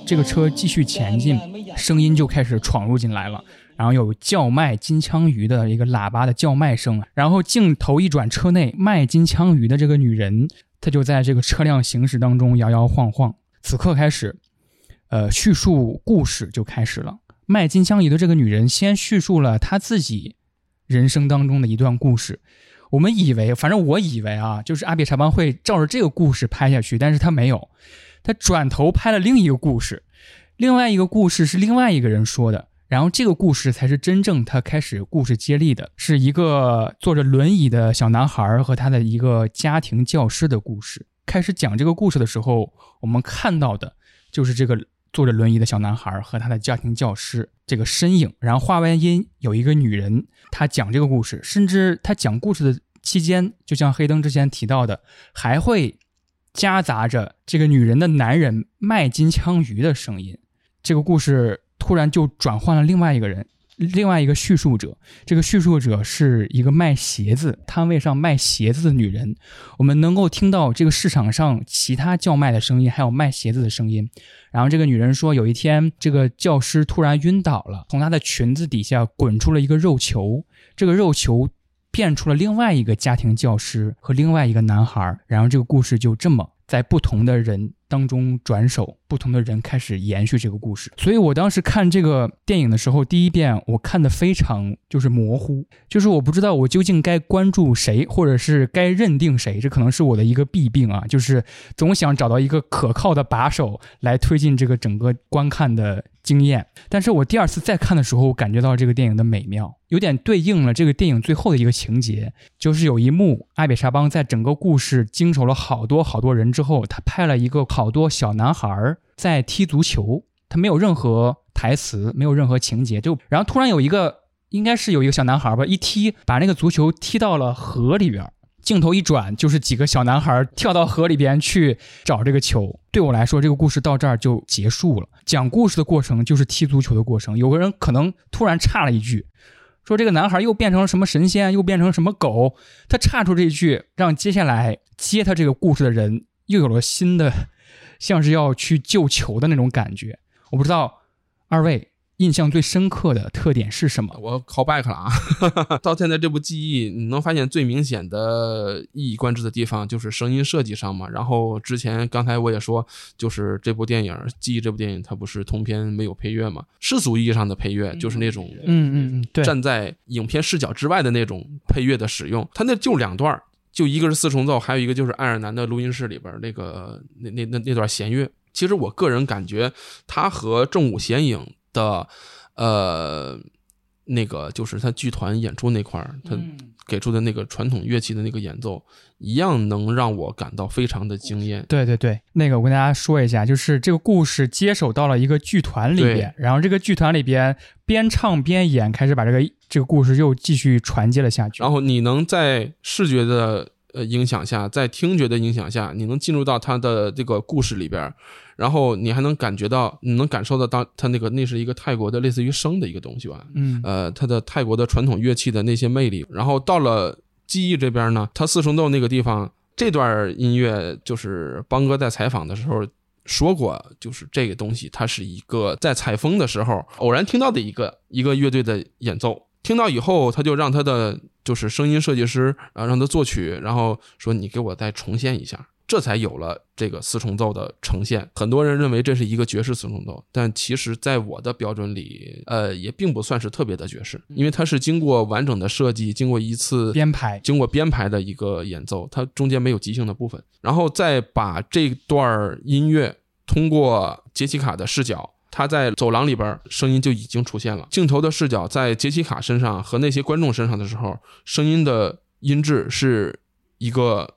这个车继续前进，声音就开始闯入进来了，然后有叫卖金枪鱼的一个喇叭的叫卖声，然后镜头一转，车内卖金枪鱼的这个女人，她就在这个车辆行驶当中摇摇晃晃。此刻开始，呃，叙述故事就开始了。卖金枪鱼的这个女人先叙述了她自己人生当中的一段故事。我们以为，反正我以为啊，就是阿比查邦会照着这个故事拍下去，但是他没有，他转头拍了另一个故事，另外一个故事是另外一个人说的，然后这个故事才是真正他开始故事接力的，是一个坐着轮椅的小男孩和他的一个家庭教师的故事。开始讲这个故事的时候，我们看到的就是这个坐着轮椅的小男孩和他的家庭教师这个身影。然后画外音有一个女人，她讲这个故事，甚至她讲故事的期间，就像黑灯之前提到的，还会夹杂着这个女人的男人卖金枪鱼的声音。这个故事突然就转换了另外一个人，另外一个叙述者。这个叙述者是一个卖鞋子摊位上卖鞋子的女人。我们能够听到这个市场上其他叫卖的声音，还有卖鞋子的声音。然后这个女人说，有一天这个教师突然晕倒了，从她的裙子底下滚出了一个肉球，这个肉球变出了另外一个家庭教师和另外一个男孩。然后这个故事就这么在不同的人当中转手，不同的人开始延续这个故事。所以我当时看这个电影的时候，第一遍我看的非常就是模糊，就是我不知道我究竟该关注谁，或者是该认定谁，这可能是我的一个弊病啊，就是总想找到一个可靠的把手来推进这个整个观看的经验。但是我第二次再看的时候，我感觉到这个电影的美妙，有点对应了这个电影最后的一个情节，就是有一幕阿比沙邦在整个故事经手了好多好多人之后，他拍了一个好多小男孩儿在踢足球，他没有任何台词，没有任何情节，就然后突然有一个应该是有一个小男孩吧，一踢把那个足球踢到了河里边。镜头一转，就是几个小男孩跳到河里边去找这个球。对我来说，这个故事到这儿就结束了。讲故事的过程就是踢足球的过程。有个人可能突然插了一句，说这个男孩又变成了什么神仙，又变成什么狗。他插出这一句，让接下来接他这个故事的人又有了新的，像是要去救球的那种感觉。我不知道二位印象最深刻的特点是什么？我 call back 了啊！[LAUGHS] 到现在这部记忆，你能发现最明显的一以贯之的地方就是声音设计上嘛。然后之前刚才我也说，就是这部电影《记忆》这部电影，它不是通篇没有配乐嘛？世俗意义上的配乐就是那种嗯嗯嗯，对，站在影片视角之外的那种配乐的使用。它那就两段，就一个是四重奏，还有一个就是爱尔兰的录音室里边那个那那那那段弦乐。其实我个人感觉，它和正午弦影。的，呃，那个就是他剧团演出那块儿，他给出的那个传统乐器的那个演奏，一样能让我感到非常的惊艳。对对对，那个我跟大家说一下，就是这个故事接手到了一个剧团里边，然后这个剧团里边边唱边演，开始把这个这个故事又继续传接了下去。然后你能在视觉的呃影响下，在听觉的影响下，你能进入到他的这个故事里边。然后你还能感觉到，你能感受到，当它那个那是一个泰国的类似于笙的一个东西吧？嗯，呃，它的泰国的传统乐器的那些魅力。然后到了记忆这边呢，它四重奏那个地方，这段音乐就是邦哥在采访的时候说过，就是这个东西，它是一个在采风的时候偶然听到的一个一个乐队的演奏。听到以后，他就让他的就是声音设计师啊，让他作曲，然后说你给我再重现一下。这才有了这个四重奏的呈现。很多人认为这是一个爵士四重奏，但其实，在我的标准里，呃，也并不算是特别的爵士，因为它是经过完整的设计，经过一次编排，经过编排的一个演奏，它中间没有即兴的部分。然后再把这段音乐通过杰西卡的视角，他在走廊里边声音就已经出现了。镜头的视角在杰西卡身上和那些观众身上的时候，声音的音质是一个。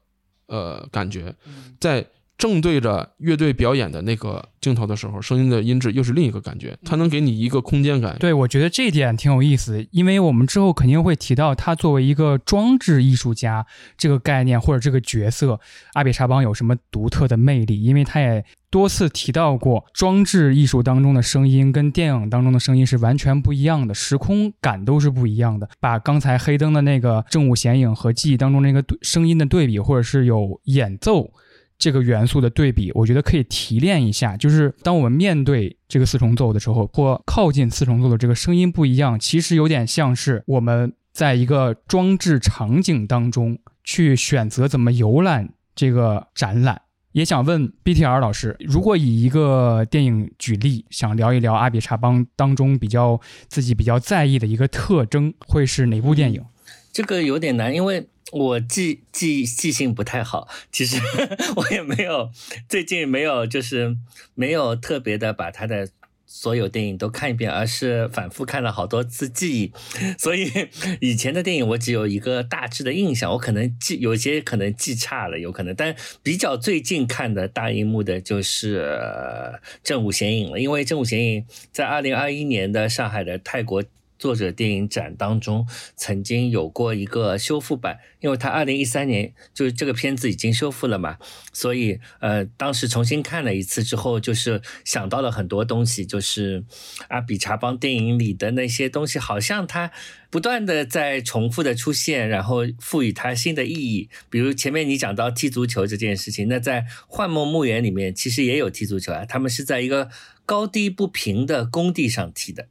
呃，感觉在正对着乐队表演的那个镜头的时候，声音的音质又是另一个感觉，它能给你一个空间感。对，我觉得这点挺有意思，因为我们之后肯定会提到他作为一个装置艺术家这个概念或者这个角色，阿比查邦有什么独特的魅力，因为他也。多次提到过，装置艺术当中的声音跟电影当中的声音是完全不一样的，时空感都是不一样的。把刚才黑灯的那个正午显影和记忆当中那个声音的对比，或者是有演奏这个元素的对比，我觉得可以提炼一下。就是当我们面对这个四重奏的时候，或靠近四重奏的这个声音不一样，其实有点像是我们在一个装置场景当中去选择怎么游览这个展览。也想问 BTR 老师，如果以一个电影举例，想聊一聊阿比查邦当中比较自己比较在意的一个特征，会是哪部电影？这个有点难，因为我记记记性不太好，其实 [LAUGHS] 我也没有最近没有就是没有特别的把他的。所有电影都看一遍，而是反复看了好多次记忆，[LAUGHS] 所以以前的电影我只有一个大致的印象，我可能记有些可能记差了，有可能，但比较最近看的大荧幕的就是《正午显影》了，因为《正午显影》在二零二一年的上海的泰国。作者电影展当中曾经有过一个修复版，因为他二零一三年就是这个片子已经修复了嘛，所以呃当时重新看了一次之后，就是想到了很多东西，就是阿比查邦电影里的那些东西，好像他不断的在重复的出现，然后赋予它新的意义。比如前面你讲到踢足球这件事情，那在《幻梦墓园》里面其实也有踢足球啊，他们是在一个高低不平的工地上踢的。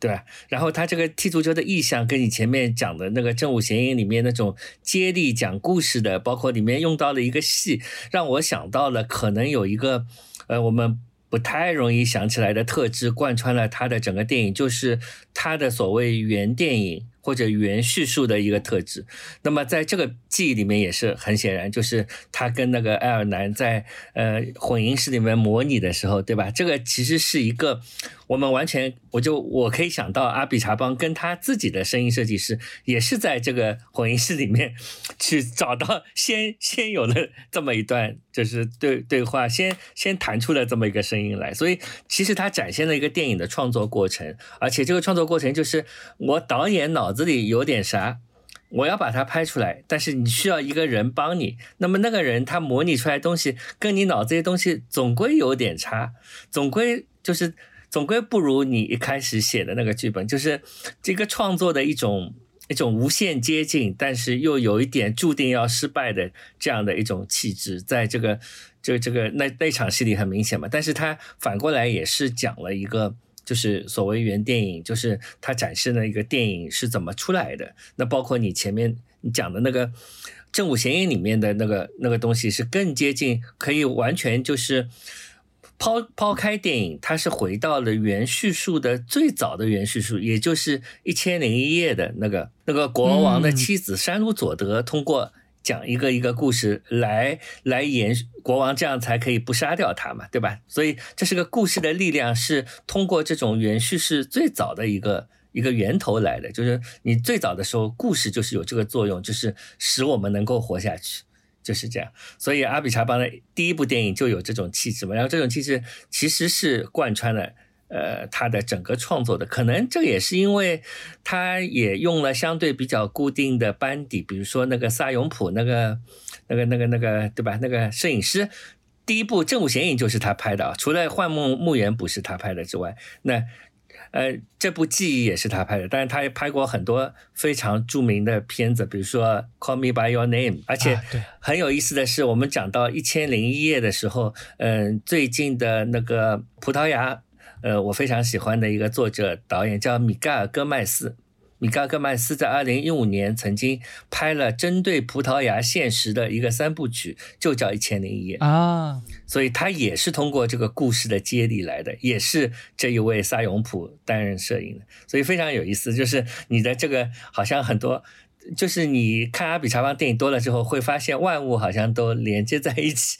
对，然后他这个踢足球的意象，跟你前面讲的那个《正午闲影》里面那种接力讲故事的，包括里面用到的一个戏，让我想到了可能有一个，呃，我们不太容易想起来的特质，贯穿了他的整个电影，就是他的所谓原电影。或者原叙述的一个特质，那么在这个记忆里面也是很显然，就是他跟那个爱尔兰在呃混音室里面模拟的时候，对吧？这个其实是一个我们完全，我就我可以想到阿比查邦跟他自己的声音设计师也是在这个混音室里面去找到先先有了这么一段就是对对话，先先弹出了这么一个声音来，所以其实他展现了一个电影的创作过程，而且这个创作过程就是我导演脑子。子里有点啥，我要把它拍出来，但是你需要一个人帮你。那么那个人他模拟出来东西，跟你脑子里东西总归有点差，总归就是总归不如你一开始写的那个剧本。就是这个创作的一种一种无限接近，但是又有一点注定要失败的这样的一种气质，在这个就这个那那场戏里很明显嘛。但是他反过来也是讲了一个。就是所谓原电影，就是它展示了一个电影是怎么出来的。那包括你前面你讲的那个《正午嫌疑》里面的那个那个东西，是更接近，可以完全就是抛抛开电影，它是回到了原叙述的最早的原叙述，也就是《一千零一夜》的那个那个国王的妻子山鲁佐德通过。讲一个一个故事来来演国王，这样才可以不杀掉他嘛，对吧？所以这是个故事的力量，是通过这种原叙事最早的一个一个源头来的。就是你最早的时候，故事就是有这个作用，就是使我们能够活下去，就是这样。所以阿比查邦的第一部电影就有这种气质嘛，然后这种气质其实是贯穿了。呃，他的整个创作的可能，这也是因为他也用了相对比较固定的班底，比如说那个萨永普，那个、那个、那个、那个，对吧？那个摄影师，第一部《正午显影》就是他拍的啊。除了《幻梦墓园》不是他拍的之外，那呃，这部《记忆》也是他拍的。但是他也拍过很多非常著名的片子，比如说《Call Me by Your Name》。而且很有意思的是，我们讲到《一千零一夜》的时候，嗯，最近的那个葡萄牙。呃，我非常喜欢的一个作者导演叫米盖尔·戈麦斯。米盖尔·戈麦斯在二零一五年曾经拍了针对葡萄牙现实的一个三部曲，就叫《一千零一夜》啊。所以他也是通过这个故事的接力来的，也是这一位萨永普担任摄影的，所以非常有意思。就是你的这个好像很多。就是你看阿比查邦电影多了之后，会发现万物好像都连接在一起，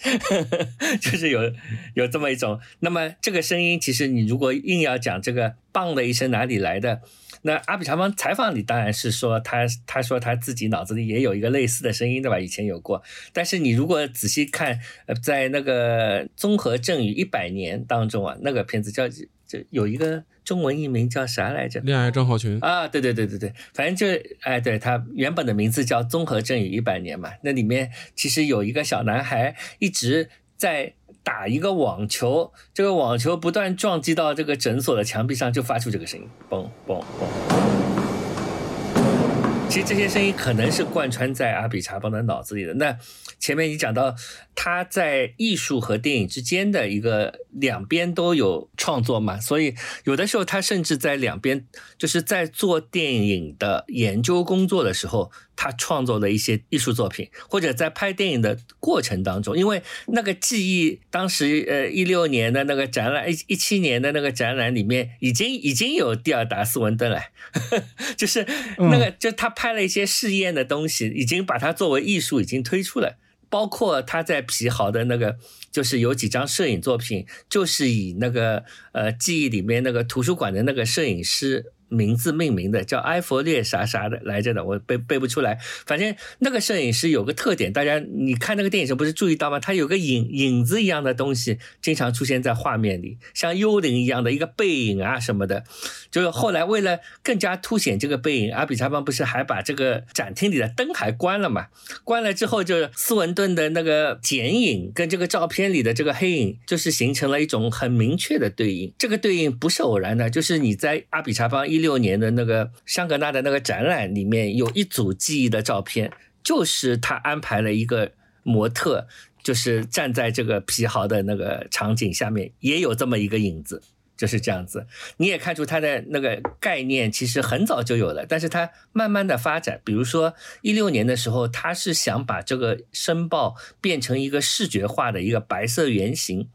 [LAUGHS] 就是有有这么一种。那么这个声音，其实你如果硬要讲这个“棒”的一声哪里来的，那阿比查邦采访里当然是说他他说他自己脑子里也有一个类似的声音，对吧？以前有过。但是你如果仔细看，在那个《综合症与一百年》当中啊，那个片子叫就有一个。中文译名叫啥来着？恋爱症候群啊，对对对对对，反正就哎，对他原本的名字叫《综合症与一百年》嘛。那里面其实有一个小男孩一直在打一个网球，这个网球不断撞击到这个诊所的墙壁上，就发出这个声音，嘣嘣嘣。其实这些声音可能是贯穿在阿比查邦的脑子里的。那前面你讲到他在艺术和电影之间的一个两边都有创作嘛，所以有的时候他甚至在两边就是在做电影的研究工作的时候。他创作的一些艺术作品，或者在拍电影的过程当中，因为那个记忆，当时呃一六年的那个展览，一一七年的那个展览里面，已经已经有蒂尔达斯文登了，[LAUGHS] 就是那个就他拍了一些试验的东西，已经把它作为艺术已经推出了，包括他在皮豪的那个，就是有几张摄影作品，就是以那个呃记忆里面那个图书馆的那个摄影师。名字命名的叫埃弗列啥啥的来着的，我背背不出来。反正那个摄影师有个特点，大家你看那个电影时不是注意到吗？他有个影影子一样的东西，经常出现在画面里，像幽灵一样的一个背影啊什么的。就是后来为了更加凸显这个背影，阿比查邦不是还把这个展厅里的灯还关了嘛？关了之后，就是斯文顿的那个剪影跟这个照片里的这个黑影，就是形成了一种很明确的对应。这个对应不是偶然的，就是你在阿比查邦一。一六年的那个香格纳的那个展览里面有一组记忆的照片，就是他安排了一个模特，就是站在这个皮豪的那个场景下面，也有这么一个影子，就是这样子。你也看出他的那个概念其实很早就有了，但是他慢慢的发展。比如说一六年的时候，他是想把这个申报变成一个视觉化的一个白色圆形。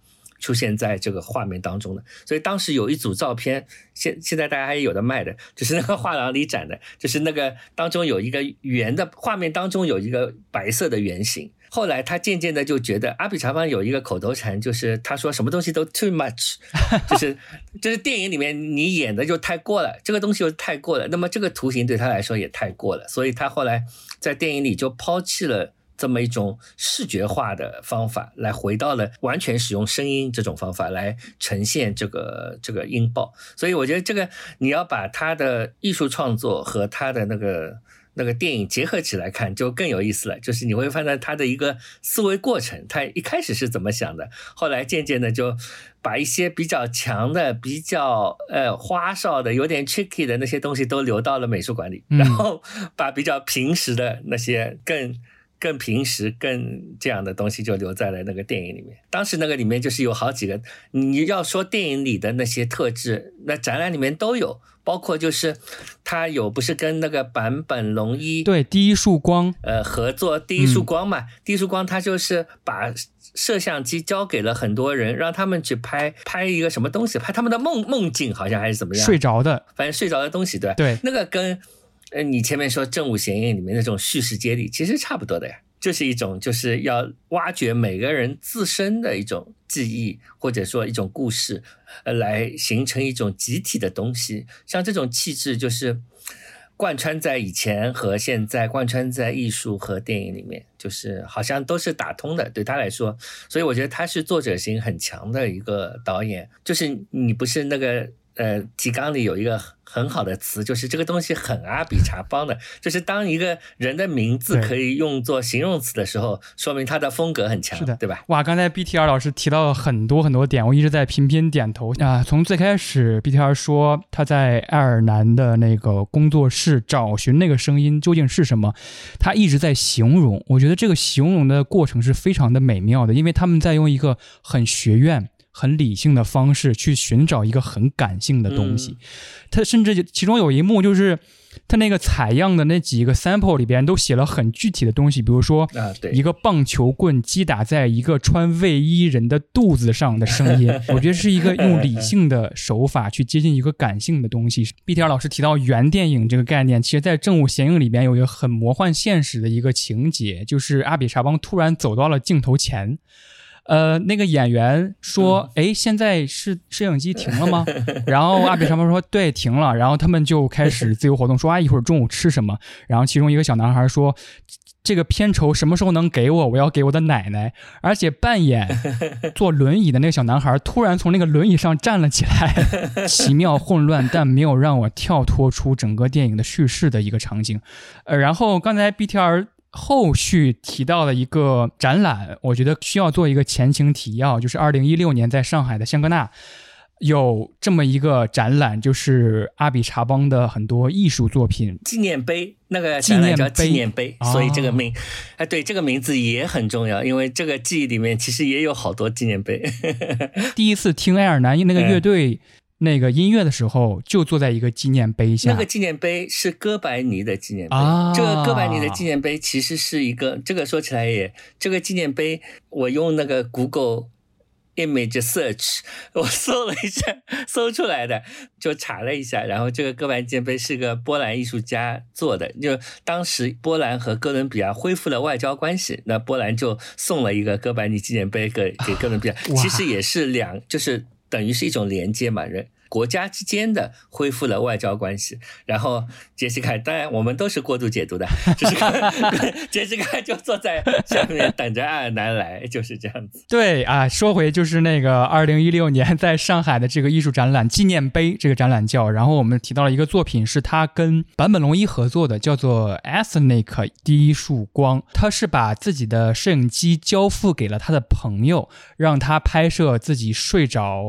出现在这个画面当中的，所以当时有一组照片，现现在大家还有的卖的，就是那个画廊里展的，就是那个当中有一个圆的画面当中有一个白色的圆形。后来他渐渐的就觉得阿比查邦有一个口头禅，就是他说什么东西都 too much，[LAUGHS] 就是就是电影里面你演的就太过了，这个东西又太过了，那么这个图形对他来说也太过了，所以他后来在电影里就抛弃了。这么一种视觉化的方法，来回到了完全使用声音这种方法来呈现这个这个音爆，所以我觉得这个你要把他的艺术创作和他的那个那个电影结合起来看，就更有意思了。就是你会发现他的一个思维过程，他一开始是怎么想的，后来渐渐的就把一些比较强的、比较呃花哨的、有点 tricky 的那些东西都留到了美术馆里，然后把比较平实的那些更。更平实、更这样的东西就留在了那个电影里面。当时那个里面就是有好几个，你要说电影里的那些特质，那展览里面都有，包括就是他有不是跟那个坂本龙一对第一束光呃合作第一束光嘛，第一束光他就是把摄像机交给了很多人，让他们去拍拍一个什么东西，拍他们的梦梦境，好像还是怎么样，睡着的，反正睡着的东西，对吧？对，那个跟呃你前面说《正午闲映》里面那种叙事接力其实差不多的呀，就是一种就是要挖掘每个人自身的一种记忆，或者说一种故事，呃，来形成一种集体的东西。像这种气质，就是贯穿在以前和现在，贯穿在艺术和电影里面，就是好像都是打通的。对他来说，所以我觉得他是作者型很强的一个导演。就是你不是那个。呃，提纲里有一个很好的词，就是这个东西很阿比查邦的，就是当一个人的名字可以用作形容词的时候，说明他的风格很强，是的，对吧？哇，刚才 BTR 老师提到了很多很多点，我一直在频频点头啊。从最开始 BTR 说他在爱尔兰的那个工作室找寻那个声音究竟是什么，他一直在形容，我觉得这个形容的过程是非常的美妙的，因为他们在用一个很学院。很理性的方式去寻找一个很感性的东西，他甚至其中有一幕就是他那个采样的那几个 sample 里边都写了很具体的东西，比如说啊，一个棒球棍击打在一个穿卫衣人的肚子上的声音，[LAUGHS] 我觉得是一个用理性的手法去接近一个感性的东西。BTR 老师提到原电影这个概念，其实在《正午闲影》里边有一个很魔幻现实的一个情节，就是阿比查邦突然走到了镜头前。呃，那个演员说：“哎，现在是摄影机停了吗？” [LAUGHS] 然后阿比查邦说：“对，停了。”然后他们就开始自由活动，说：“啊，一会儿中午吃什么？”然后其中一个小男孩说：“这个片酬什么时候能给我？我要给我的奶奶。”而且扮演 [LAUGHS] 坐轮椅的那个小男孩突然从那个轮椅上站了起来，奇妙 [LAUGHS] 混乱，但没有让我跳脱出整个电影的叙事的一个场景。呃，然后刚才 BTR。后续提到的一个展览，我觉得需要做一个前情提要，就是二零一六年在上海的香格纳有这么一个展览，就是阿比查邦的很多艺术作品纪念碑，那个展览叫纪念碑，所以这个名，哎，对，这个名字也很重要，因为这个记忆里面其实也有好多纪念碑。[LAUGHS] 第一次听爱尔兰那个乐队。那个音乐的时候，就坐在一个纪念碑下。那个纪念碑是哥白尼的纪念碑。这个哥白尼的纪念碑其实是一个，这个说起来也，这个纪念碑，我用那个 Google Image Search，[LAUGHS] 我搜了一下，搜出来的，就查了一下，然后这个哥白尼纪念碑是个波兰艺术家做的，就当时波兰和哥伦比亚恢复了外交关系，那波兰就送了一个哥白尼纪念碑给给哥伦比亚，其实也是两，就是。等于是一种连接嘛，人国家之间的恢复了外交关系。然后杰西卡，当然我们都是过度解读的，[LAUGHS] 就是杰西卡就坐在下面等着爱尔兰来，就是这样子。对啊，说回就是那个二零一六年在上海的这个艺术展览纪念碑，这个展览叫，然后我们提到了一个作品，是他跟坂本龙一合作的，叫做 Ethnic 第一束光。他是把自己的摄影机交付给了他的朋友，让他拍摄自己睡着。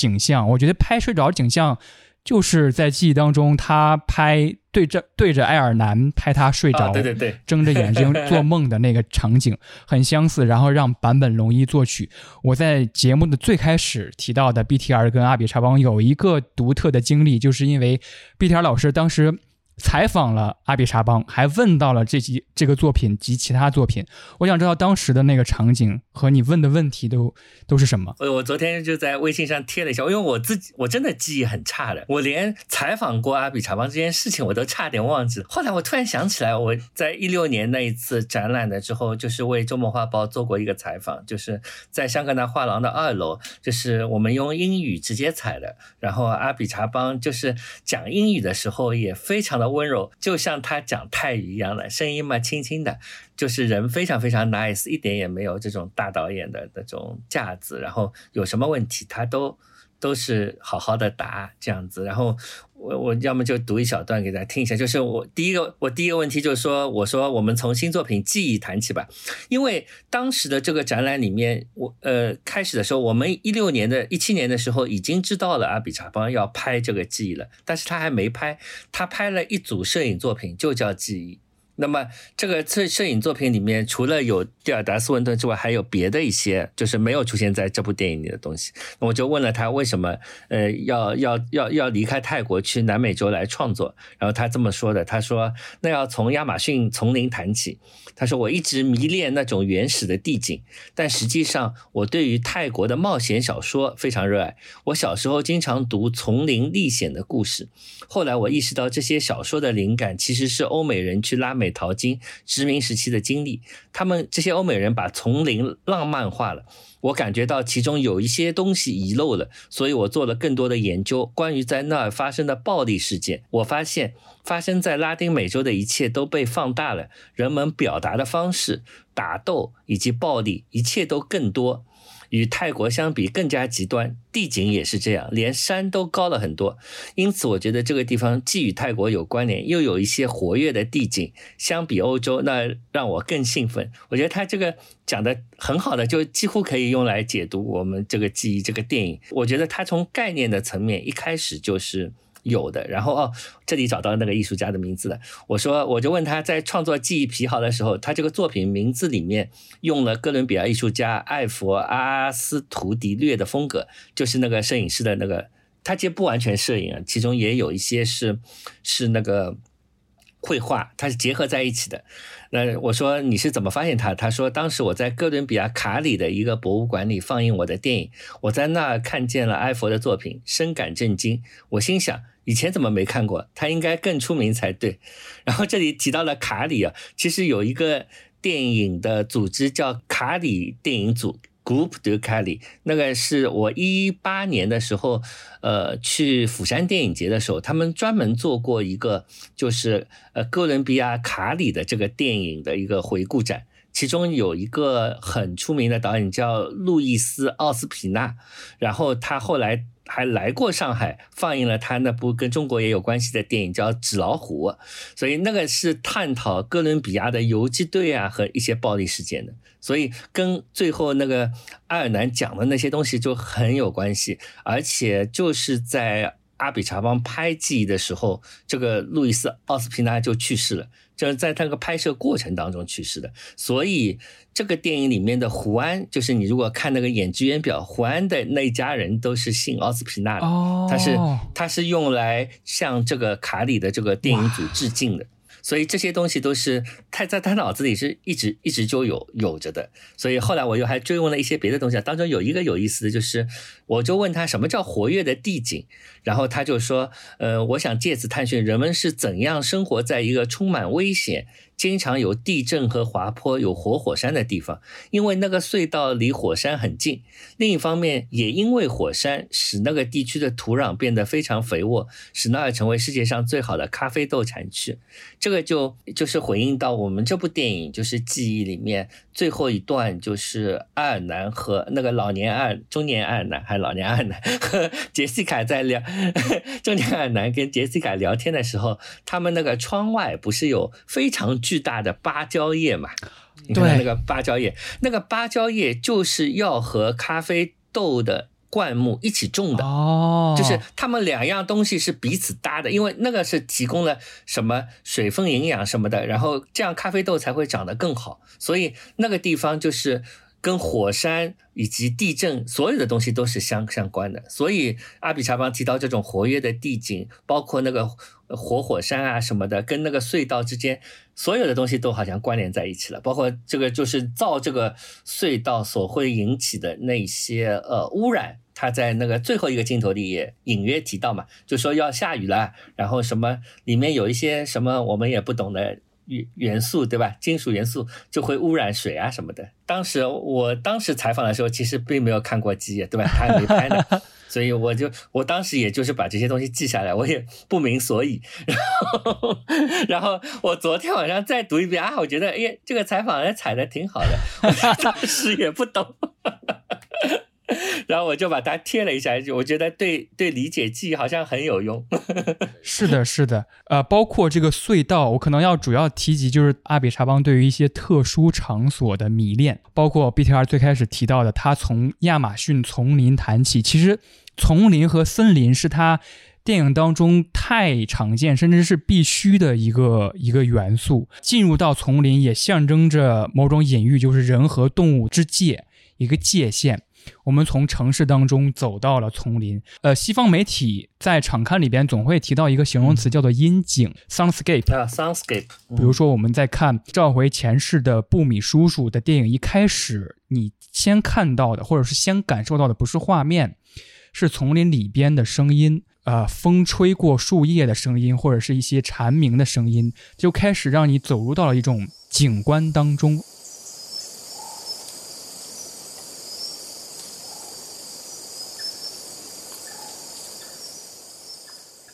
景象，我觉得拍睡着景象，就是在记忆当中，他拍对着对着爱尔兰拍他睡着，对对对，睁着眼睛做梦的那个场景很相似。然后让坂本龙一作曲。我在节目的最开始提到的 BTR 跟阿比查邦有一个独特的经历，就是因为 BTR 老师当时。采访了阿比查邦，还问到了这集这个作品及其他作品。我想知道当时的那个场景和你问的问题都都是什么？我我昨天就在微信上贴了一下，因为我自己我真的记忆很差的，我连采访过阿比查邦这件事情我都差点忘记。后来我突然想起来，我在一六年那一次展览的之后，就是为周末画报做过一个采访，就是在香格纳画廊的二楼，就是我们用英语直接采的。然后阿比查邦就是讲英语的时候也非常的。温柔，就像他讲泰语一样的声音嘛，轻轻的，就是人非常非常 nice，一点也没有这种大导演的那种架子。然后有什么问题，他都都是好好的答这样子。然后。我我要么就读一小段给大家听一下，就是我第一个我第一个问题就是说，我说我们从新作品记忆谈起吧，因为当时的这个展览里面，我呃开始的时候，我们一六年的一七年的时候已经知道了阿比查邦要拍这个记忆了，但是他还没拍，他拍了一组摄影作品，就叫记忆。那么这个摄摄影作品里面，除了有蒂尔达斯温顿之外，还有别的一些，就是没有出现在这部电影里的东西。我就问了他为什么，呃，要要要要离开泰国去南美洲来创作。然后他这么说的，他说：“那要从亚马逊丛林谈起。他说我一直迷恋那种原始的地景，但实际上我对于泰国的冒险小说非常热爱。我小时候经常读丛林历险的故事，后来我意识到这些小说的灵感其实是欧美人去拉美。”淘金殖民时期的经历，他们这些欧美人把丛林浪漫化了，我感觉到其中有一些东西遗漏了，所以我做了更多的研究，关于在那儿发生的暴力事件。我发现发生在拉丁美洲的一切都被放大了，人们表达的方式、打斗以及暴力，一切都更多。与泰国相比更加极端，地景也是这样，连山都高了很多。因此，我觉得这个地方既与泰国有关联，又有一些活跃的地景。相比欧洲，那让我更兴奋。我觉得他这个讲的很好的，就几乎可以用来解读我们这个记忆这个电影。我觉得他从概念的层面一开始就是。有的，然后哦，这里找到那个艺术家的名字了。我说，我就问他在创作《记忆皮毫》的时候，他这个作品名字里面用了哥伦比亚艺术家艾佛阿斯图迪略的风格，就是那个摄影师的那个，他其实不完全摄影啊，其中也有一些是是那个绘画，它是结合在一起的。那我说你是怎么发现他？他说当时我在哥伦比亚卡里的一个博物馆里放映我的电影，我在那看见了埃佛的作品，深感震惊。我心想以前怎么没看过？他应该更出名才对。然后这里提到了卡里啊，其实有一个电影的组织叫卡里电影组。Group de Cali，那个是我一八年的时候，呃，去釜山电影节的时候，他们专门做过一个，就是呃哥伦比亚卡里的这个电影的一个回顾展，其中有一个很出名的导演叫路易斯奥斯皮纳，然后他后来。还来过上海，放映了他那部跟中国也有关系的电影，叫《纸老虎》，所以那个是探讨哥伦比亚的游击队啊和一些暴力事件的，所以跟最后那个爱尔兰讲的那些东西就很有关系，而且就是在阿比查邦拍记忆的时候，这个路易斯奥斯皮纳就去世了。就是在那个拍摄过程当中去世的，所以这个电影里面的胡安，就是你如果看那个演职员表，胡安的那一家人都是姓奥斯皮纳的，他是他是用来向这个卡里的这个电影组致敬的。所以这些东西都是他在他脑子里是一直一直就有有着的。所以后来我又还追问了一些别的东西，当中有一个有意思的就是，我就问他什么叫活跃的地景，然后他就说，呃，我想借此探寻人们是怎样生活在一个充满危险。经常有地震和滑坡、有活火山的地方，因为那个隧道离火山很近。另一方面，也因为火山使那个地区的土壤变得非常肥沃，使那儿成为世界上最好的咖啡豆产区。这个就就是回应到我们这部电影，就是记忆里面最后一段，就是爱尔南和那个老年阿中年爱尔南还是老年爱尔南和 [LAUGHS] 杰西卡在聊，[LAUGHS] 中年爱尔南跟杰西卡聊天的时候，他们那个窗外不是有非常。巨大的芭蕉叶嘛，你看那个芭蕉叶，那个芭蕉叶就是要和咖啡豆的灌木一起种的哦，就是他们两样东西是彼此搭的，因为那个是提供了什么水分、营养什么的，然后这样咖啡豆才会长得更好，所以那个地方就是跟火山以及地震所有的东西都是相相关的，所以阿比查邦提到这种活跃的地景，包括那个。活火山啊什么的，跟那个隧道之间所有的东西都好像关联在一起了，包括这个就是造这个隧道所会引起的那些呃污染，他在那个最后一个镜头里也隐约提到嘛，就说要下雨了，然后什么里面有一些什么我们也不懂的元元素，对吧？金属元素就会污染水啊什么的。当时我当时采访的时候，其实并没有看过机，对吧？他还没拍呢。[LAUGHS] 所以我就我当时也就是把这些东西记下来，我也不明所以。然后，然后我昨天晚上再读一遍啊，我觉得哎，这个采访人采的挺好的，我当时也不懂。[LAUGHS] 然后我就把它贴了一下，就我觉得对对理解记忆好像很有用。[LAUGHS] 是的，是的，呃，包括这个隧道，我可能要主要提及就是阿比查邦对于一些特殊场所的迷恋，包括 BTR 最开始提到的，他从亚马逊丛林谈起，其实丛林和森林是他。电影当中太常见，甚至是必须的一个一个元素。进入到丛林，也象征着某种隐喻，就是人和动物之界一个界限。我们从城市当中走到了丛林。呃，西方媒体在场刊里边总会提到一个形容词，叫做阴景 （soundscape）。啊，soundscape。比如说，我们在看《召回前世》的布米叔叔的电影，一开始你先看到的，或者是先感受到的，不是画面，是丛林里边的声音。呃，风吹过树叶的声音，或者是一些蝉鸣的声音，就开始让你走入到了一种景观当中。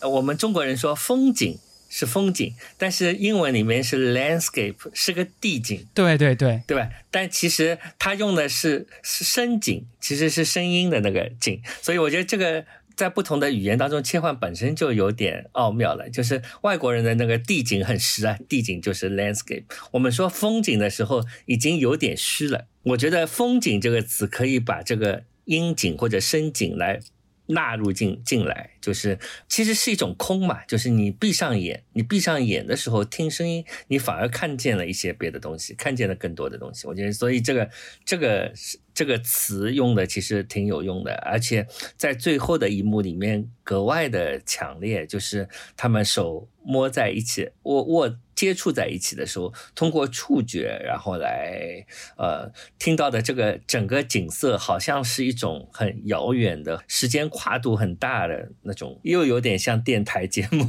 我们中国人说风景是风景，但是英文里面是 landscape，是个地景。对对对，对吧？但其实它用的是是声景，其实是声音的那个景，所以我觉得这个。在不同的语言当中切换本身就有点奥妙了，就是外国人的那个地景很实啊，地景就是 landscape。我们说风景的时候已经有点虚了，我觉得风景这个词可以把这个音景或者声景来。纳入进进来，就是其实是一种空嘛，就是你闭上眼，你闭上眼的时候听声音，你反而看见了一些别的东西，看见了更多的东西。我觉得，所以这个这个这个词用的其实挺有用的，而且在最后的一幕里面格外的强烈，就是他们手摸在一起，握握。接触在一起的时候，通过触觉，然后来呃听到的这个整个景色，好像是一种很遥远的时间跨度很大的那又有点像电台节目。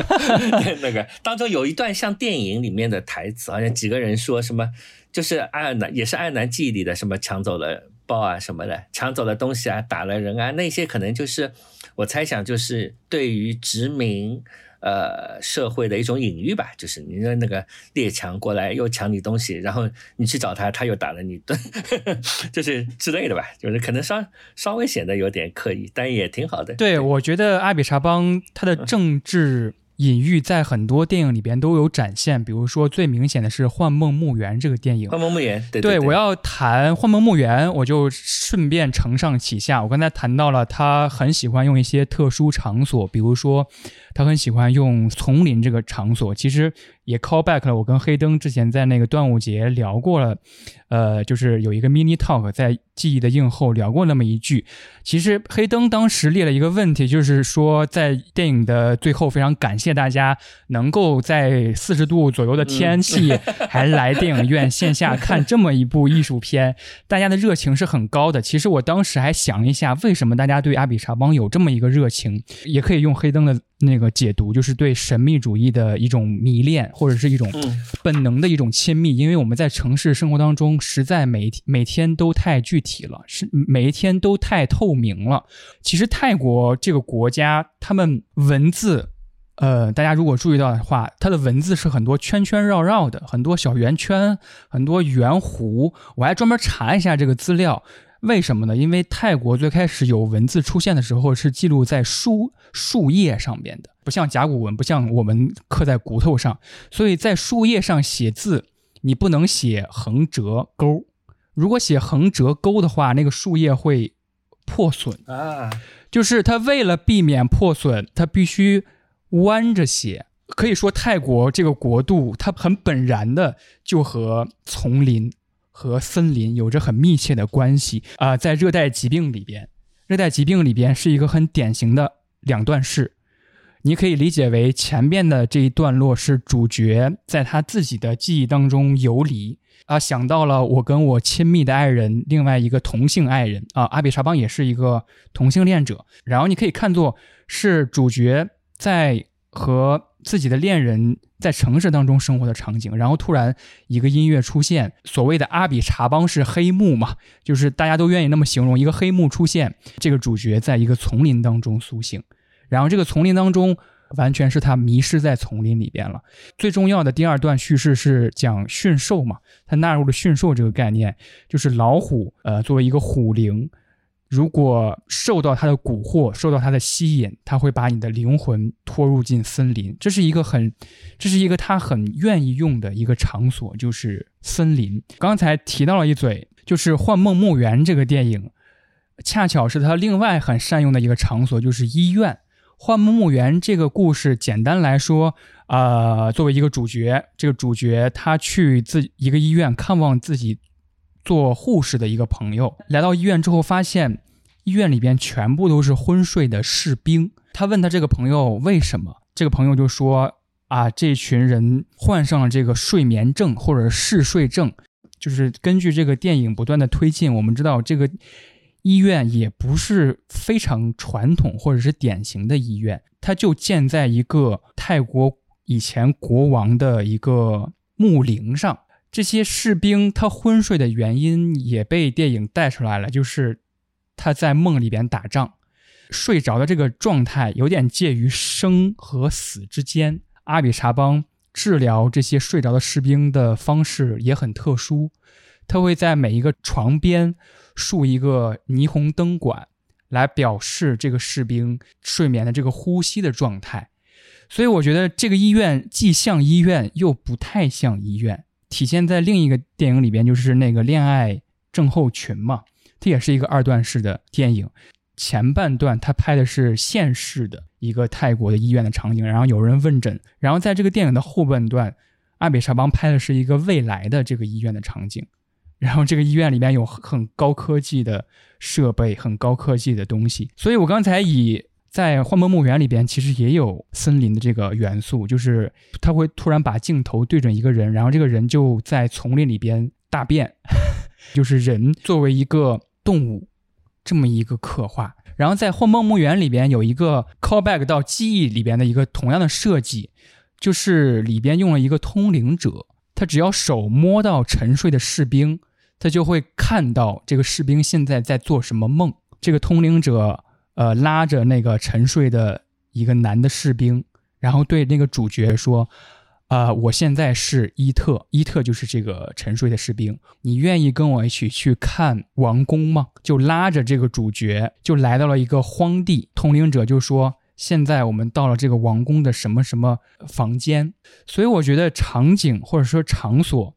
[LAUGHS] 那个当中有一段像电影里面的台词，好像几个人说什么，就是爱尔兰也是爱尔兰记忆里的什么抢走了包啊什么的，抢走了东西啊，打了人啊，那些可能就是我猜想就是对于殖民。呃，社会的一种隐喻吧，就是你的那个列强过来又抢你东西，然后你去找他，他又打了你一顿，[LAUGHS] 就是之类的吧，就是可能稍稍微显得有点刻意，但也挺好的。对，我觉得阿比查邦他的政治。隐喻在很多电影里边都有展现，比如说最明显的是《幻梦墓园》这个电影。幻梦墓园，对对，我要谈《幻梦墓园》，我就顺便承上启下。我刚才谈到了他很喜欢用一些特殊场所，比如说他很喜欢用丛林这个场所，其实也 call back 了。我跟黑灯之前在那个端午节聊过了，呃，就是有一个 mini talk 在。记忆的映后聊过那么一句，其实黑灯当时列了一个问题，就是说在电影的最后，非常感谢大家能够在四十度左右的天气 [LAUGHS] 还来电影院线下看这么一部艺术片，大家的热情是很高的。其实我当时还想了一下，为什么大家对阿比查邦有这么一个热情，也可以用黑灯的。那个解读就是对神秘主义的一种迷恋，或者是一种本能的一种亲密，因为我们在城市生活当中，实在每每天都太具体了，是每一天都太透明了。其实泰国这个国家，他们文字，呃，大家如果注意到的话，它的文字是很多圈圈绕绕的，很多小圆圈，很多圆弧。我还专门查一下这个资料。为什么呢？因为泰国最开始有文字出现的时候是记录在树树叶上边的，不像甲骨文，不像我们刻在骨头上，所以在树叶上写字，你不能写横折钩。如果写横折钩的话，那个树叶会破损啊。就是他为了避免破损，他必须弯着写。可以说，泰国这个国度，它很本然的就和丛林。和森林有着很密切的关系啊，在热带疾病里边，热带疾病里边是一个很典型的两段式，你可以理解为前面的这一段落是主角在他自己的记忆当中游离啊，想到了我跟我亲密的爱人，另外一个同性爱人啊，阿比查邦也是一个同性恋者，然后你可以看作是主角在和。自己的恋人在城市当中生活的场景，然后突然一个音乐出现，所谓的阿比查邦是黑幕嘛，就是大家都愿意那么形容一个黑幕出现，这个主角在一个丛林当中苏醒，然后这个丛林当中完全是他迷失在丛林里边了。最重要的第二段叙事是讲驯兽嘛，他纳入了驯兽这个概念，就是老虎，呃，作为一个虎灵。如果受到他的蛊惑，受到他的吸引，他会把你的灵魂拖入进森林。这是一个很，这是一个他很愿意用的一个场所，就是森林。刚才提到了一嘴，就是《幻梦墓园》这个电影，恰巧是他另外很善用的一个场所，就是医院。《幻梦墓园》这个故事，简单来说，呃，作为一个主角，这个主角他去自一个医院看望自己。做护士的一个朋友来到医院之后，发现医院里边全部都是昏睡的士兵。他问他这个朋友为什么，这个朋友就说：“啊，这群人患上了这个睡眠症或者嗜睡症。”就是根据这个电影不断的推进，我们知道这个医院也不是非常传统或者是典型的医院，它就建在一个泰国以前国王的一个墓陵上。这些士兵他昏睡的原因也被电影带出来了，就是他在梦里边打仗，睡着的这个状态有点介于生和死之间。阿比查邦治疗这些睡着的士兵的方式也很特殊，他会在每一个床边竖一个霓虹灯管，来表示这个士兵睡眠的这个呼吸的状态。所以我觉得这个医院既像医院又不太像医院。体现在另一个电影里边，就是那个恋爱症候群嘛，它也是一个二段式的电影。前半段他拍的是现世的一个泰国的医院的场景，然后有人问诊；然后在这个电影的后半段，阿比查邦拍的是一个未来的这个医院的场景，然后这个医院里边有很高科技的设备，很高科技的东西。所以我刚才以。在《幻梦墓园》里边，其实也有森林的这个元素，就是他会突然把镜头对准一个人，然后这个人就在丛林里边大便，[LAUGHS] 就是人作为一个动物这么一个刻画。然后在《幻梦墓园》里边有一个 callback 到记忆里边的一个同样的设计，就是里边用了一个通灵者，他只要手摸到沉睡的士兵，他就会看到这个士兵现在在做什么梦。这个通灵者。呃，拉着那个沉睡的一个男的士兵，然后对那个主角说：“啊，我现在是伊特，伊特就是这个沉睡的士兵，你愿意跟我一起去看王宫吗？”就拉着这个主角就来到了一个荒地。通灵者就说：“现在我们到了这个王宫的什么什么房间。”所以我觉得场景或者说场所，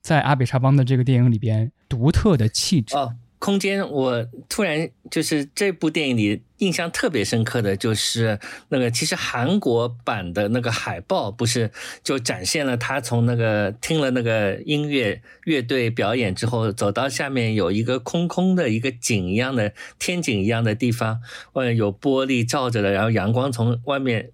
在阿比查邦的这个电影里边独特的气质。空间，我突然就是这部电影里印象特别深刻的就是那个，其实韩国版的那个海报不是就展现了他从那个听了那个音乐乐队表演之后，走到下面有一个空空的一个井一样的天井一样的地方，外面有玻璃罩着的，然后阳光从外面。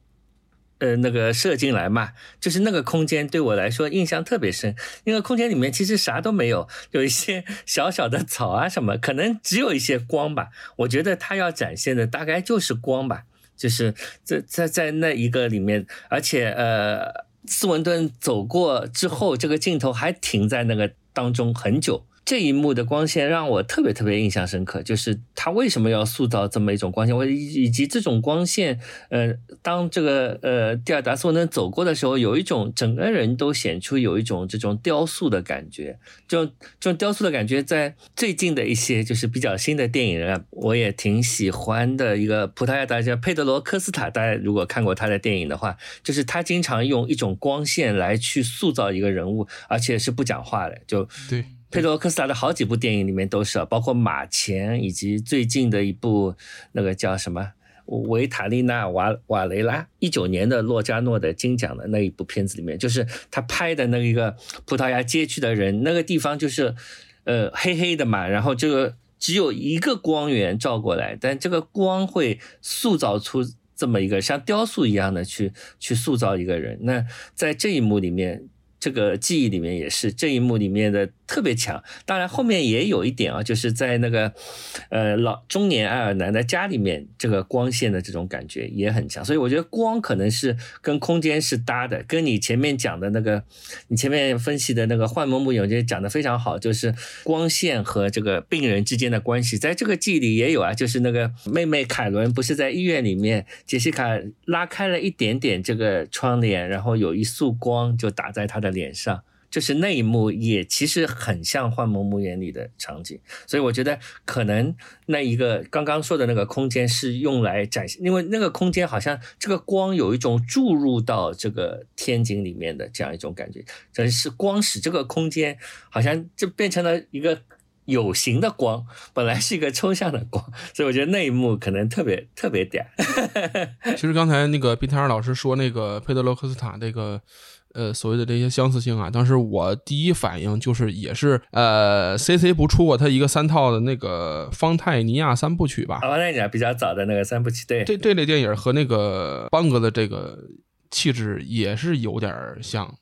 呃，那个射进来嘛，就是那个空间对我来说印象特别深。那个空间里面其实啥都没有，[LAUGHS] 有一些 [LAUGHS] 小小的草啊什么，可能只有一些光吧。我觉得他要展现的大概就是光吧，就是在在在那一个里面，而且呃，斯文顿走过之后，这个镜头还停在那个当中很久。这一幕的光线让我特别特别印象深刻，就是他为什么要塑造这么一种光线，我以以及这种光线，呃，当这个呃蒂尔达斯文登走过的时候，有一种整个人都显出有一种这种雕塑的感觉，这种这种雕塑的感觉，在最近的一些就是比较新的电影人，我也挺喜欢的一个葡萄牙导演佩德罗科斯塔，大家如果看过他的电影的话，就是他经常用一种光线来去塑造一个人物，而且是不讲话的，就对。佩罗科斯塔的好几部电影里面都是，包括《马前》以及最近的一部那个叫什么《维塔利娜瓦瓦雷拉》一九年的洛加诺的金奖的那一部片子里面，就是他拍的那一个葡萄牙街区的人，那个地方就是呃黑黑的嘛，然后这个只有一个光源照过来，但这个光会塑造出这么一个像雕塑一样的去去塑造一个人。那在这一幕里面，这个记忆里面也是这一幕里面的。特别强，当然后面也有一点啊，就是在那个，呃，老中年爱尔兰的家里面，这个光线的这种感觉也很强，所以我觉得光可能是跟空间是搭的，跟你前面讲的那个，你前面分析的那个幻梦木影，我觉得讲的非常好，就是光线和这个病人之间的关系，在这个记忆里也有啊，就是那个妹妹凯伦不是在医院里面，杰西卡拉开了一点点这个窗帘，然后有一束光就打在她的脸上。就是那一幕也其实很像《幻梦墓园》里的场景，所以我觉得可能那一个刚刚说的那个空间是用来展现，因为那个空间好像这个光有一种注入到这个天井里面的这样一种感觉，这是光使这个空间好像就变成了一个。有形的光本来是一个抽象的光，所以我觉得那一幕可能特别特别屌。[LAUGHS] 其实刚才那个毕泰尔老师说那个佩德罗科斯塔这个呃所谓的这些相似性啊，当时我第一反应就是也是呃 C C 不出过他一个三套的那个方泰尼亚三部曲吧？方泰尼亚比较早的那个三部曲，对，这这类电影和那个邦哥的这个气质也是有点像。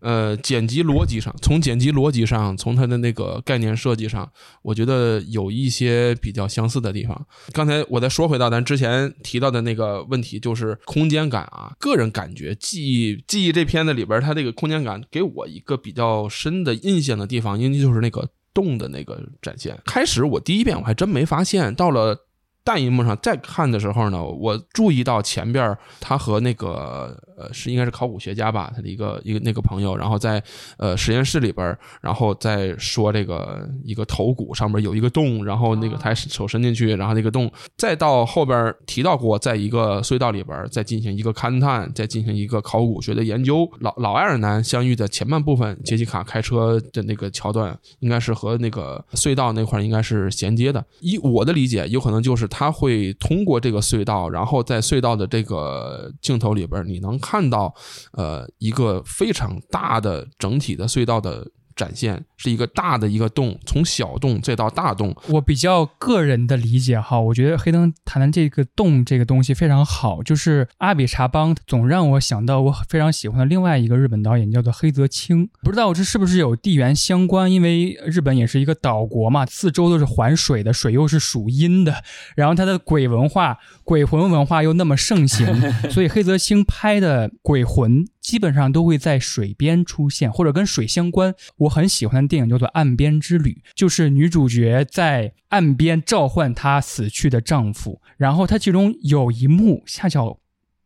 呃，剪辑逻辑上，从剪辑逻辑上，从它的那个概念设计上，我觉得有一些比较相似的地方。刚才我再说回到咱之前提到的那个问题，就是空间感啊。个人感觉，记忆记忆这片子里边，它这个空间感给我一个比较深的印象的地方，应该就是那个洞的那个展现。开始我第一遍我还真没发现，到了。大荧幕上再看的时候呢，我注意到前边他和那个呃是应该是考古学家吧，他的一个一个那个朋友，然后在呃实验室里边，然后在说这个一个头骨上面有一个洞，然后那个他手伸进去，然后那个洞，再到后边提到过，在一个隧道里边再进行一个勘探，再进行一个考古学的研究。老老爱尔兰相遇的前半部分，杰西卡开车的那个桥段，应该是和那个隧道那块应该是衔接的。以我的理解，有可能就是他。他会通过这个隧道，然后在隧道的这个镜头里边，你能看到，呃，一个非常大的整体的隧道的。展现是一个大的一个洞，从小洞再到大洞。我比较个人的理解哈，我觉得黑灯谈谈这个洞这个东西非常好，就是阿比查邦总让我想到我非常喜欢的另外一个日本导演叫做黑泽清，不知道这是不是有地缘相关？因为日本也是一个岛国嘛，四周都是环水的，水又是属阴的，然后它的鬼文化、鬼魂文化又那么盛行，[LAUGHS] 所以黑泽清拍的鬼魂。基本上都会在水边出现，或者跟水相关。我很喜欢的电影叫做《岸边之旅》，就是女主角在岸边召唤她死去的丈夫，然后她其中有一幕恰巧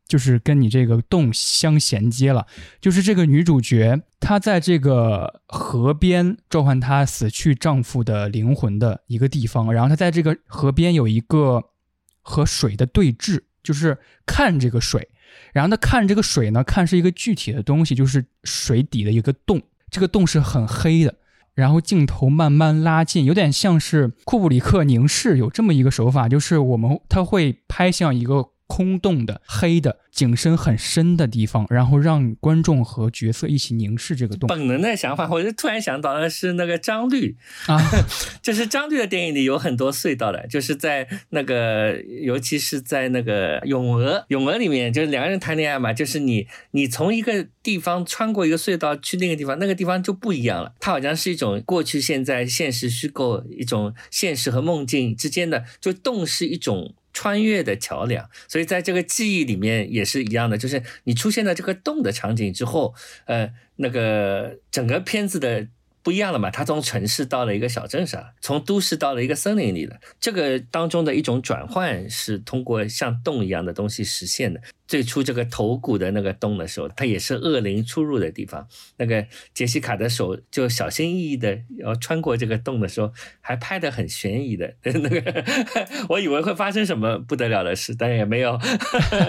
就是跟你这个洞相衔接了，就是这个女主角她在这个河边召唤她死去丈夫的灵魂的一个地方，然后她在这个河边有一个和水的对峙，就是看这个水。然后他看这个水呢，看是一个具体的东西，就是水底的一个洞，这个洞是很黑的。然后镜头慢慢拉近，有点像是库布里克凝视，有这么一个手法，就是我们他会拍向一个。空洞的黑的景深很深的地方，然后让观众和角色一起凝视这个洞。本能的想法，我就突然想到的是那个张律啊，[LAUGHS] 就是张律的电影里有很多隧道的，就是在那个，尤其是在那个《咏鹅》《咏鹅》里面，就是两个人谈恋爱嘛，就是你你从一个地方穿过一个隧道去那个地方，那个地方就不一样了。它好像是一种过去、现在、现实、虚构，一种现实和梦境之间的，就洞是一种。穿越的桥梁，所以在这个记忆里面也是一样的，就是你出现在这个洞的场景之后，呃，那个整个片子的不一样了嘛，它从城市到了一个小镇上，从都市到了一个森林里的，这个当中的一种转换是通过像洞一样的东西实现的。最初这个头骨的那个洞的时候，它也是恶灵出入的地方。那个杰西卡的手就小心翼翼的要穿过这个洞的时候，还拍的很悬疑的 [LAUGHS] 那个，我以为会发生什么不得了的事，但也没有。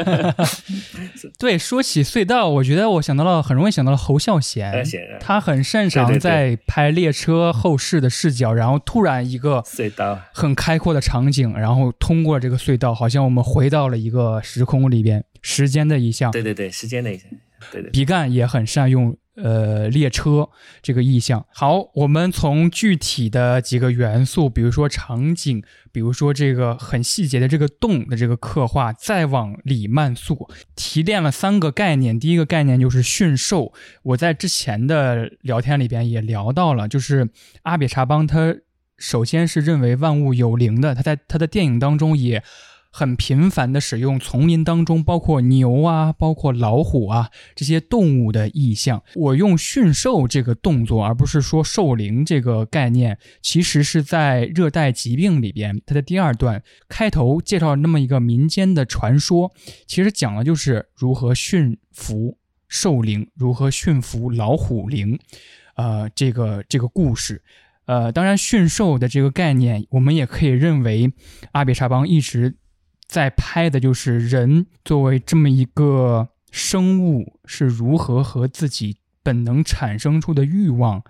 [LAUGHS] [LAUGHS] 对，说起隧道，我觉得我想到了，很容易想到了侯孝贤，他很擅长在拍列车后视的视角，然后突然一个隧道很开阔的场景，然后通过这个隧道，好像我们回到了一个时空里边。时间的一项，对对对，时间的一项，对对。比干也很善用呃列车这个意象。好，我们从具体的几个元素，比如说场景，比如说这个很细节的这个洞的这个刻画，再往里慢速提炼了三个概念。第一个概念就是驯兽，我在之前的聊天里边也聊到了，就是阿比查邦他首先是认为万物有灵的，他在他的电影当中也。很频繁的使用丛林当中，包括牛啊，包括老虎啊这些动物的意象。我用驯兽这个动作，而不是说兽灵这个概念，其实是在热带疾病里边，它的第二段开头介绍那么一个民间的传说，其实讲的就是如何驯服兽灵，如何驯服老虎灵。呃这个这个故事。呃，当然驯兽的这个概念，我们也可以认为阿比查邦一直在拍的就是人作为这么一个生物是如何和自己本能产生出的欲望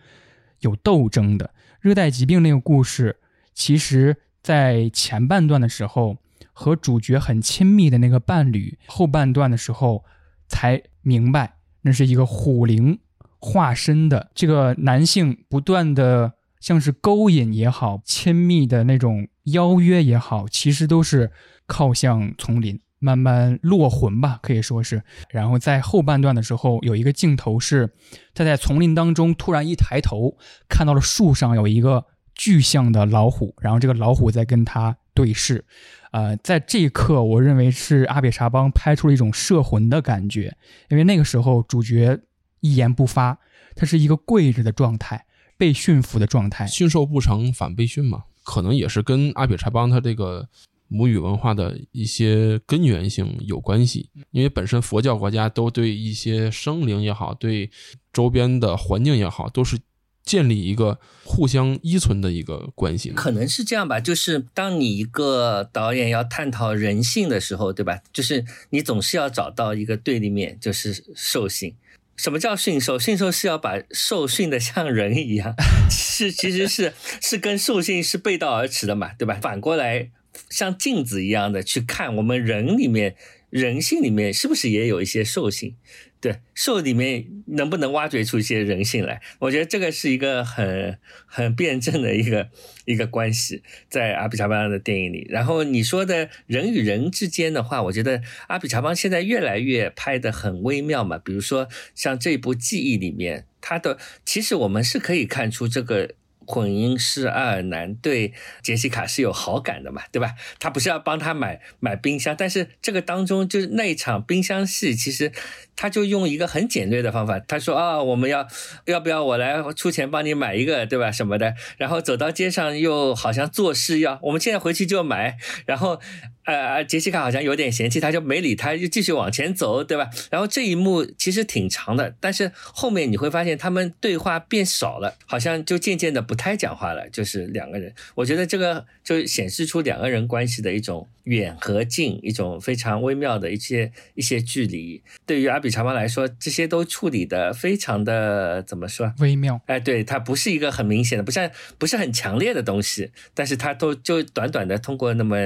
有斗争的。热带疾病那个故事，其实在前半段的时候和主角很亲密的那个伴侣，后半段的时候才明白那是一个虎灵化身的这个男性不断的。像是勾引也好，亲密的那种邀约也好，其实都是靠向丛林，慢慢落魂吧，可以说是。然后在后半段的时候，有一个镜头是他在丛林当中突然一抬头，看到了树上有一个巨象的老虎，然后这个老虎在跟他对视。呃，在这一刻，我认为是阿比查邦拍出了一种摄魂的感觉，因为那个时候主角一言不发，他是一个跪着的状态。被驯服的状态，驯兽不成反被驯嘛，可能也是跟阿比查邦他这个母语文化的一些根源性有关系。因为本身佛教国家都对一些生灵也好，对周边的环境也好，都是建立一个互相依存的一个关系。可能是这样吧，就是当你一个导演要探讨人性的时候，对吧？就是你总是要找到一个对立面，就是兽性。什么叫驯兽？驯兽是要把兽训的像人一样，是其实是是跟兽性是背道而驰的嘛，对吧？反过来像镜子一样的去看我们人里面人性里面是不是也有一些兽性？对兽里面能不能挖掘出一些人性来？我觉得这个是一个很很辩证的一个一个关系，在阿比查邦的电影里。然后你说的人与人之间的话，我觉得阿比查邦现在越来越拍的很微妙嘛。比如说像这部《记忆》里面，他的其实我们是可以看出这个。混音师阿尔南对杰西卡是有好感的嘛，对吧？他不是要帮他买买冰箱，但是这个当中就是那一场冰箱戏，其实他就用一个很简略的方法，他说啊，我们要要不要我来出钱帮你买一个，对吧？什么的，然后走到街上又好像做事要，我们现在回去就买，然后。呃，杰西卡好像有点嫌弃，他就没理他，就继续往前走，对吧？然后这一幕其实挺长的，但是后面你会发现他们对话变少了，好像就渐渐的不不太讲话了，就是两个人。我觉得这个就显示出两个人关系的一种远和近，一种非常微妙的一些一些距离。对于阿比查邦来说，这些都处理的非常的怎么说？微妙。哎，对，它不是一个很明显的，不像不是很强烈的东西，但是它都就短短的通过那么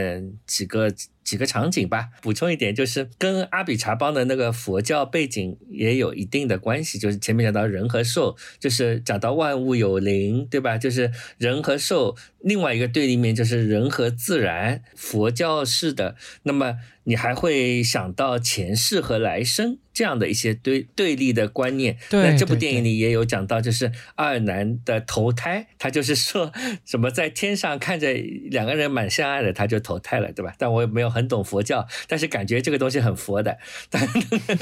几个。几个场景吧，补充一点，就是跟阿比查邦的那个佛教背景也有一定的关系。就是前面讲到人和兽，就是讲到万物有灵，对吧？就是人和兽，另外一个对立面就是人和自然，佛教式的。那么。你还会想到前世和来生这样的一些对对立的观念。那这部电影里也有讲到，就是二男的投胎，他就是说什么在天上看着两个人蛮相爱的，他就投胎了，对吧？但我也没有很懂佛教，但是感觉这个东西很佛的，但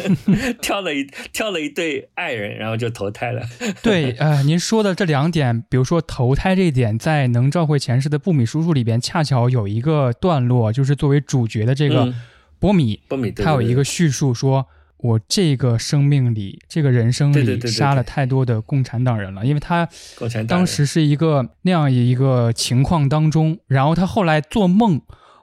[LAUGHS] 挑了一挑了一对爱人，然后就投胎了。[LAUGHS] 对，呃，您说的这两点，比如说投胎这一点，在《能召回前世的布米叔叔》里边，恰巧有一个段落，就是作为主角的这个。波米，波米，他有一个叙述说：“我这个生命里，这个人生里杀了太多的共产党人了，因为他当时是一个那样一个情况当中，然后他后来做梦，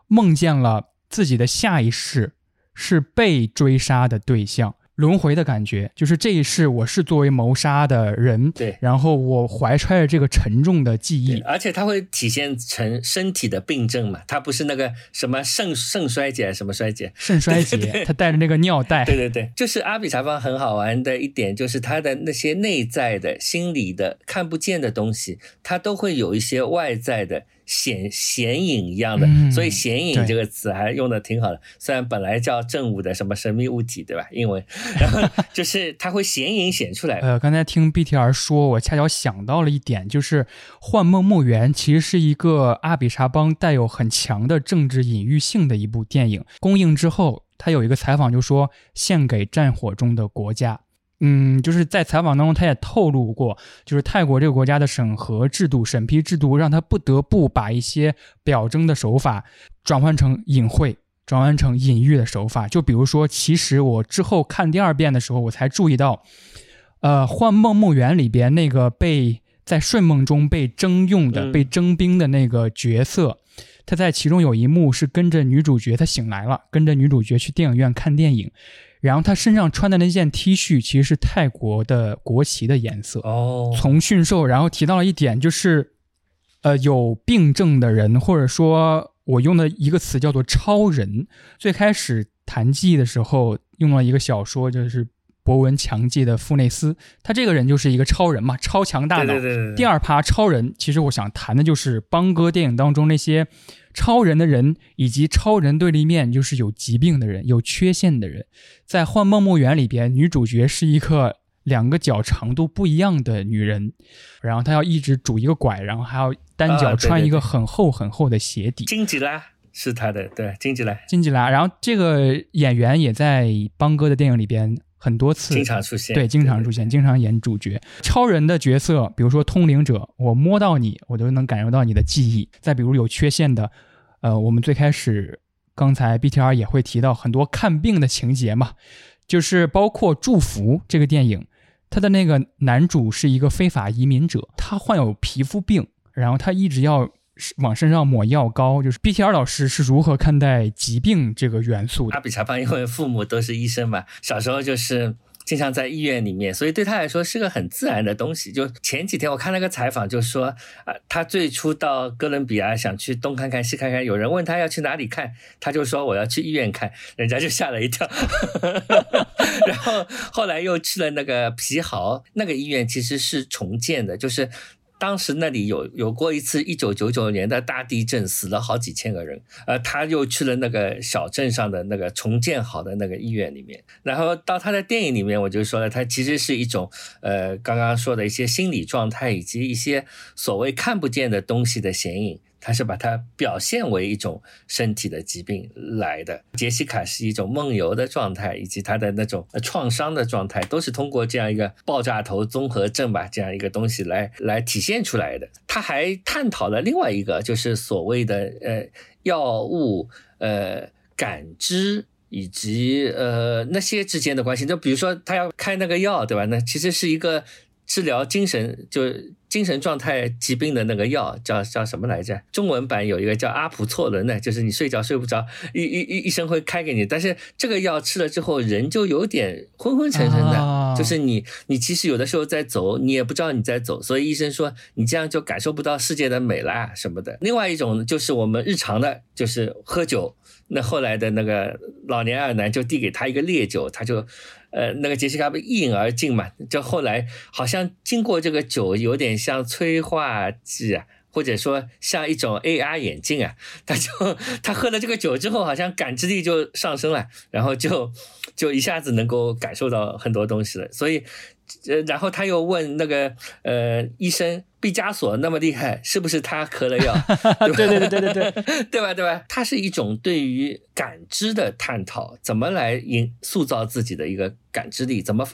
梦见了自己的下一世是被追杀的对象。”轮回的感觉，就是这一世我是作为谋杀的人，对，然后我怀揣着这个沉重的记忆，而且它会体现成身体的病症嘛，它不是那个什么肾肾衰竭什么衰竭，肾衰竭，[LAUGHS] 他带着那个尿袋，对对对，就是阿比查邦很好玩的一点，就是他的那些内在的心理的看不见的东西，他都会有一些外在的。显显影一样的，所以显影这个词还用的挺好的。虽然本来叫正午的什么神秘物体，对吧？英文，然后 [LAUGHS] 就是它会显影显出来。呃，刚才听 BTR 说，我恰巧想到了一点，就是《幻梦墓园》其实是一个阿比查邦带有很强的政治隐喻性的一部电影。公映之后，他有一个采访就说：“献给战火中的国家。”嗯，就是在采访当中，他也透露过，就是泰国这个国家的审核制度、审批制度，让他不得不把一些表征的手法转换成隐晦、转换成隐喻的手法。就比如说，其实我之后看第二遍的时候，我才注意到，呃，《幻梦墓园》里边那个被在睡梦中被征用的、嗯被征兵的那个角色，他在其中有一幕是跟着女主角，他醒来了，跟着女主角去电影院看电影，然后他身上穿的那件 T 恤其实是泰国的国旗的颜色。哦，从驯兽，然后提到了一点，就是，呃，有病症的人，或者说我用的一个词叫做超人。最开始谈记忆的时候用了一个小说，就是博闻强记的富内斯，他这个人就是一个超人嘛，超强大脑。对对对对，第二趴超人，其实我想谈的就是邦哥电影当中那些超人的人，以及超人对立面就是有疾病的人、有缺陷的人。在《幻梦墓园》里边，女主角是一个两个脚长度不一样的女人，然后她要一直拄一个拐，然后还要单脚穿一个很厚很厚的鞋底。金吉拉是他的，对，金吉拉金吉拉，然后这个演员也在邦哥的电影里边很多次经常出现，对，经常出现，经常演主角。超人的角色，比如说通灵者，我摸到你，我都能感受到你的记忆。再比如有缺陷的，呃，我们最开始刚才 BTR 也会提到很多看病的情节嘛，就是包括《祝福》这个电影，他的那个男主是一个非法移民者，他患有皮肤病，然后他一直要往身上抹药膏。就是 BTR 老师是如何看待疾病这个元素的阿？比查邦因为父母都是医生嘛，小时候就是经常在医院里面，所以对他来说是个很自然的东西。就前几天我看那个采访，就说啊、他最初到哥伦比亚想去东看看西看看，有人问他要去哪里看，他就说我要去医院看，人家就吓了一跳。[LAUGHS] 然后后来又去了那个皮豪，那个医院其实是重建的，就是。当时那里有有过一次一九九九年的大地震，死了好几千个人。呃，他又去了那个小镇上的那个重建好的那个医院里面，然后到他的电影里面，我就说了，他其实是一种呃刚刚说的一些心理状态以及一些所谓看不见的东西的显影。他是把它表现为一种身体的疾病来的。杰西卡是一种梦游的状态，以及他的那种创伤的状态，都是通过这样一个爆炸头综合症吧这样一个东西来来体现出来的。他还探讨了另外一个，就是所谓的呃药物呃感知。以及呃那些之间的关系，就比如说他要开那个药，对吧？那其实是一个治疗精神就精神状态疾病的那个药，叫叫什么来着？中文版有一个叫阿普唑仑的，就是你睡觉睡不着，医医医医生会开给你，但是这个药吃了之后，人就有点昏昏沉沉的，啊就是你你其实有的时候在走，你也不知道你在走，所以医生说你这样就感受不到世界的美啦什么的。另外一种就是我们日常的，就是喝酒。那后来的那个老年二男就递给他一个烈酒，他就，呃，那个杰西卡不一饮而尽嘛。就后来好像经过这个酒，有点像催化剂啊，或者说像一种 AR 眼镜啊，[LAUGHS] 他就他喝了这个酒之后，好像感知力就上升了，然后就就一下子能够感受到很多东西了。所以，呃，然后他又问那个呃医生。毕加索那么厉害，是不是他嗑了药？[LAUGHS] 对对对对对对对，[LAUGHS] 对吧？对吧？它是一种对于感知的探讨，怎么来引塑造自己的一个感知力，怎么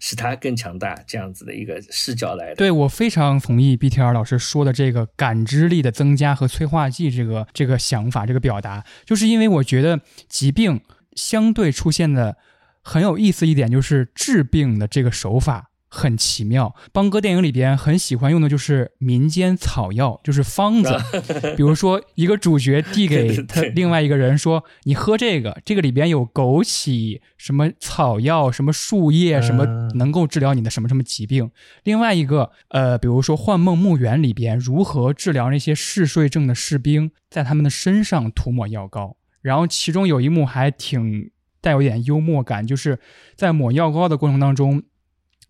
使它更强大，这样子的一个视角来的。对我非常同意 BTR 老师说的这个感知力的增加和催化剂这个这个想法这个表达，就是因为我觉得疾病相对出现的很有意思一点，就是治病的这个手法。很奇妙，邦哥电影里边很喜欢用的就是民间草药，就是方子。[LAUGHS] 比如说，一个主角递给他另外一个人说：“你喝这个，这个里边有枸杞、什么草药、什么树叶、什么嗯能够治疗你的什么什么疾病。”另外一个，呃，比如说《幻梦墓园》里边如何治疗那些嗜睡症的士兵，在他们的身上涂抹药膏。然后其中有一幕还挺带有一点幽默感，就是在抹药膏的过程当中。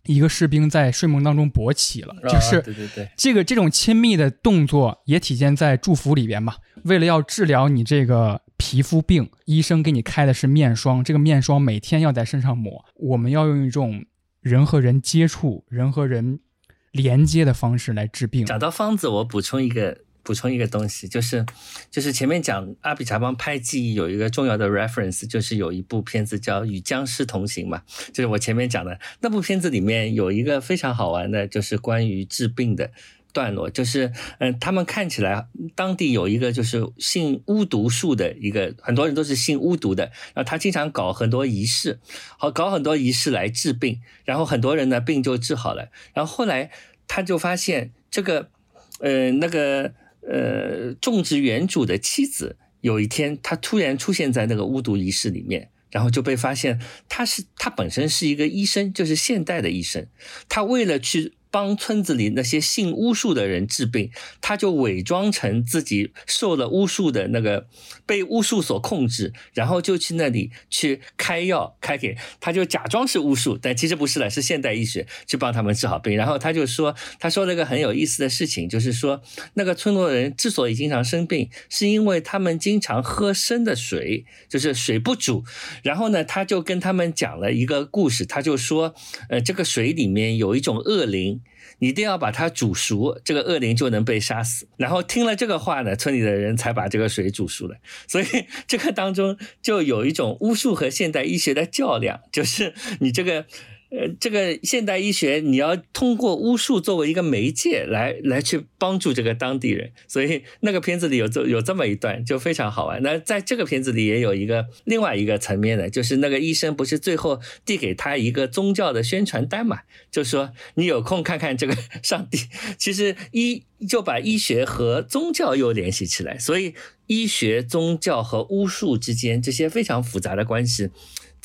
一个士兵在睡梦当中勃起了，啊就是对对对，这个这种亲密的动作也体现在祝福里边嘛。为了要治疗你这个皮肤病，医生给你开的是面霜，这个面霜每天要在身上抹。我们要用一种人和人接触、人和人连接的方式来治病。找到方子，我补充一个补充一个东西，就是就是前面讲阿比查邦拍记忆有一个重要的 reference，就是有一部片子叫《与僵尸同行》嘛，就是我前面讲的那部片子里面有一个非常好玩的，就是关于治病的。段落，就是嗯，他们看起来当地有一个就是信巫毒术的一个，很多人都是信巫毒的，然后他经常搞很多仪式，好搞很多仪式来治病，然后很多人呢病就治好了，然后后来他就发现这个呃那个呃种植园主的妻子有一天他突然出现在那个巫毒仪式里面。然后就被发现，他是他本身是一个医生，就是现代的医生。他为了去帮村子里那些信巫术的人治病，他就伪装成自己受了巫术的那个被巫术所控制，然后就去那里去开药开给他，就假装是巫术，但其实不是了，是现代医学去帮他们治好病。然后他就说，他说了一个很有意思的事情，就是说那个村落人之所以经常生病，是因为他们经常喝生的水，就是水不煮。然后呢，他就跟他们讲了一个故事，他就说，呃，这个水里面有一种恶灵。一定要把它煮熟，这个恶灵就能被杀死。然后听了这个话呢，村里的人才把这个水煮熟了。所以这个当中就有一种巫术和现代医学的较量，就是你这个。呃，这个现代医学你要通过巫术作为一个媒介来来去帮助这个当地人，所以那个片子里有这有这么一段就非常好玩。那在这个片子里也有一个另外一个层面的，就是那个医生不是最后递给他一个宗教的宣传单嘛，就说你有空看看这个 [LAUGHS] 上帝。其实医就把医学和宗教又联系起来，所以医学、宗教和巫术之间这些非常复杂的关系。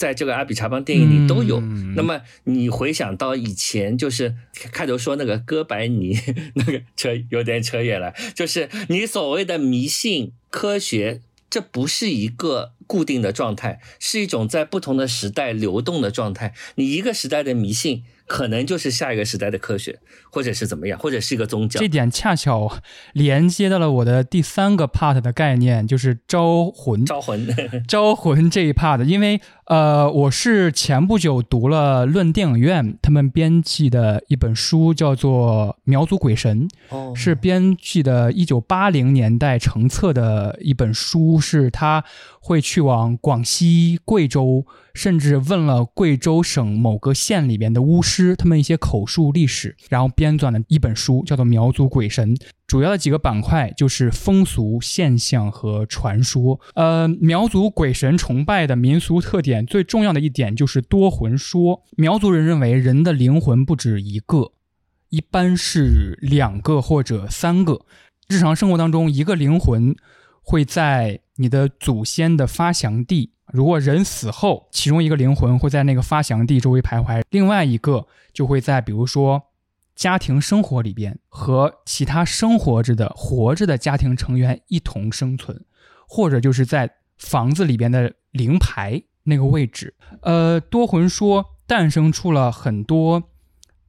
在这个阿比查邦电影里都有。那么你回想到以前，就是开头说那个哥白尼，[LAUGHS] 那个扯有点扯远了。就是你所谓的迷信科学，这不是一个固定的状态，是一种在不同的时代流动的状态。你一个时代的迷信。可能就是下一个时代的科学，或者是怎么样，或者是一个宗教。这点恰巧连接到了我的第三个 part 的概念，就是招魂。招魂，招魂这一 part，因为呃，我是前不久读了论电影院他们编辑的一本书，叫做《苗族鬼神》，是编辑的一九八零年代成册的一本书，是他会去往广西、贵州。甚至问了贵州省某个县里边的巫师，他们一些口述历史，然后编纂的一本书，叫做《苗族鬼神》。主要的几个板块就是风俗现象和传说。呃，苗族鬼神崇拜的民俗特点最重要的一点就是多魂说。苗族人认为人的灵魂不止一个，一般是两个或者三个。日常生活当中，一个灵魂会在你的祖先的发祥地。如果人死后，其中一个灵魂会在那个发祥地周围徘徊，另外一个就会在比如说家庭生活里边和其他生活着的活着的家庭成员一同生存，或者就是在房子里边的灵牌那个位置。呃，多魂说诞生出了很多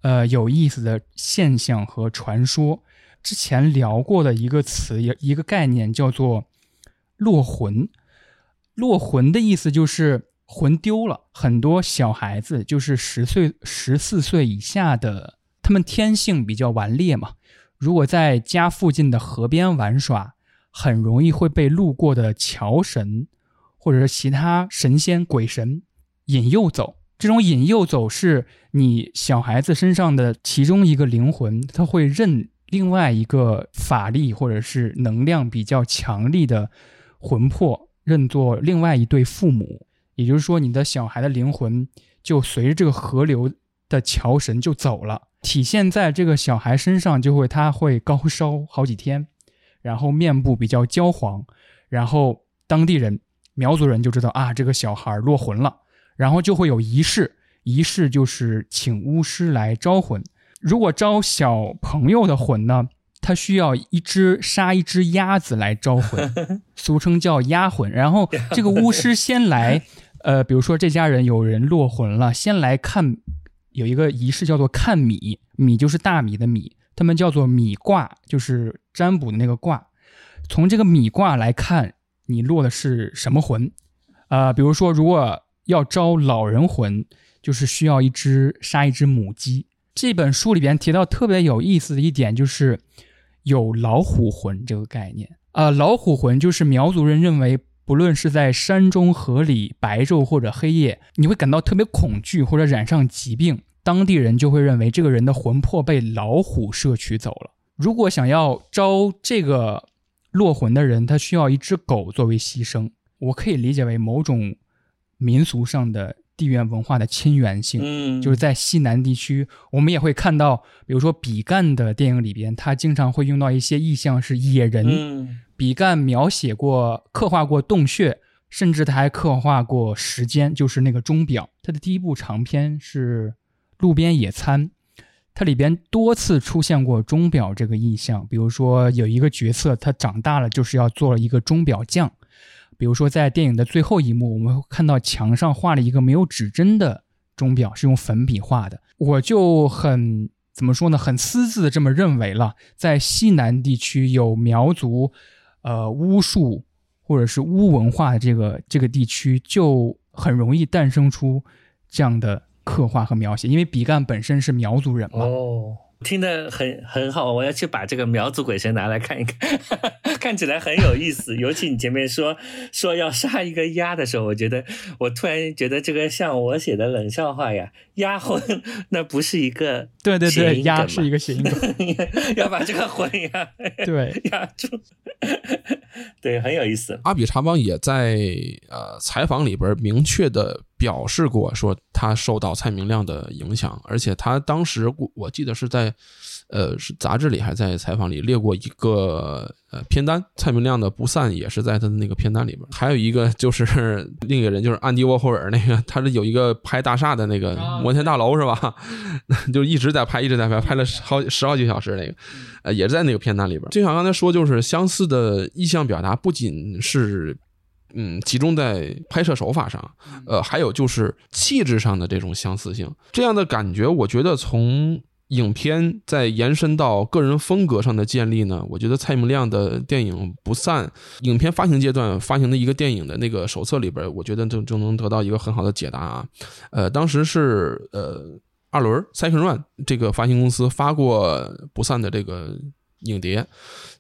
呃有意思的现象和传说。之前聊过的一个词，一一个概念叫做落魂。落魂的意思就是魂丢了。很多小孩子就是十岁、十四岁以下的，他们天性比较顽劣嘛。如果在家附近的河边玩耍，很容易会被路过的桥神或者是其他神仙、鬼神引诱走。这种引诱走是你小孩子身上的其中一个灵魂，他会认另外一个法力或者是能量比较强力的魂魄。认作另外一对父母，也就是说，你的小孩的灵魂就随着这个河流的桥神就走了。体现在这个小孩身上，就会他会高烧好几天，然后面部比较焦黄，然后当地人苗族人就知道啊，这个小孩落魂了，然后就会有仪式，仪式就是请巫师来招魂。如果招小朋友的魂呢？他需要一只杀一只鸭子来招魂，[LAUGHS] 俗称叫鸭魂。然后这个巫师先来，[LAUGHS] 呃，比如说这家人有人落魂了，先来看，有一个仪式叫做看米，米就是大米的米，他们叫做米卦，就是占卜的那个卦。从这个米卦来看，你落的是什么魂？呃，比如说如果要招老人魂，就是需要一只杀一只母鸡。这本书里边提到特别有意思的一点就是。有老虎魂这个概念啊，老虎魂就是苗族人认为，不论是在山中、河里、白昼或者黑夜，你会感到特别恐惧或者染上疾病，当地人就会认为这个人的魂魄被老虎摄取走了。如果想要招这个落魂的人，他需要一只狗作为牺牲，我可以理解为某种民俗上的地缘文化的亲缘性。嗯，就是在西南地区，我们也会看到，比如说比干的电影里边，他经常会用到一些意象是野人。嗯比干描写过、刻画过洞穴，甚至他还刻画过时间，就是那个钟表。他的第一部长片是《路边野餐》，它里边多次出现过钟表这个意象。比如说有一个角色，他长大了就是要做一个钟表匠。比如说在电影的最后一幕，我们看到墙上画了一个没有指针的钟表，是用粉笔画的。我就很怎么说呢，很私自的这么认为了，在西南地区有苗族。呃，巫术或者是巫文化的这个这个地区，就很容易诞生出这样的刻画和描写，因为比干本身是苗族人嘛。听得很很好，我要去把这个苗族鬼神拿来看一看，[LAUGHS] 看起来很有意思。尤其你前面说 [LAUGHS] 说要杀一个鸭的时候，我觉得我突然觉得这个像我写的冷笑话呀，鸭魂那不是一个对对对，鸭是一个谐音梗，[LAUGHS] 要把这个魂呀对，压住，对，很有意思。阿比查邦也在呃采访里边明确的表示过，说他受到蔡明亮的影响，而且他当时我我记得是在呃是杂志里还在采访里列过一个呃片单，蔡明亮的《不散》也是在他的那个片单里边。还有一个就是另一个人就是安迪沃霍尔那个，他是有一个拍大厦的那个摩天大楼是吧？[LAUGHS] 就一直在拍，一直在拍，拍了十好十好几个小时那个。呃，也是在那个片单里边。就像刚才说，就是相似的意向表达，不仅是嗯集中在拍摄手法上，呃，还有就是气质上的这种相似性。这样的感觉，我觉得从影片再延伸到个人风格上的建立呢，我觉得蔡明亮的电影《不散》影片发行阶段发行的一个电影的那个手册里边，我觉得就就能得到一个很好的解答啊。呃，当时是呃。二轮 Second Run 这个发行公司发过不散的这个影碟，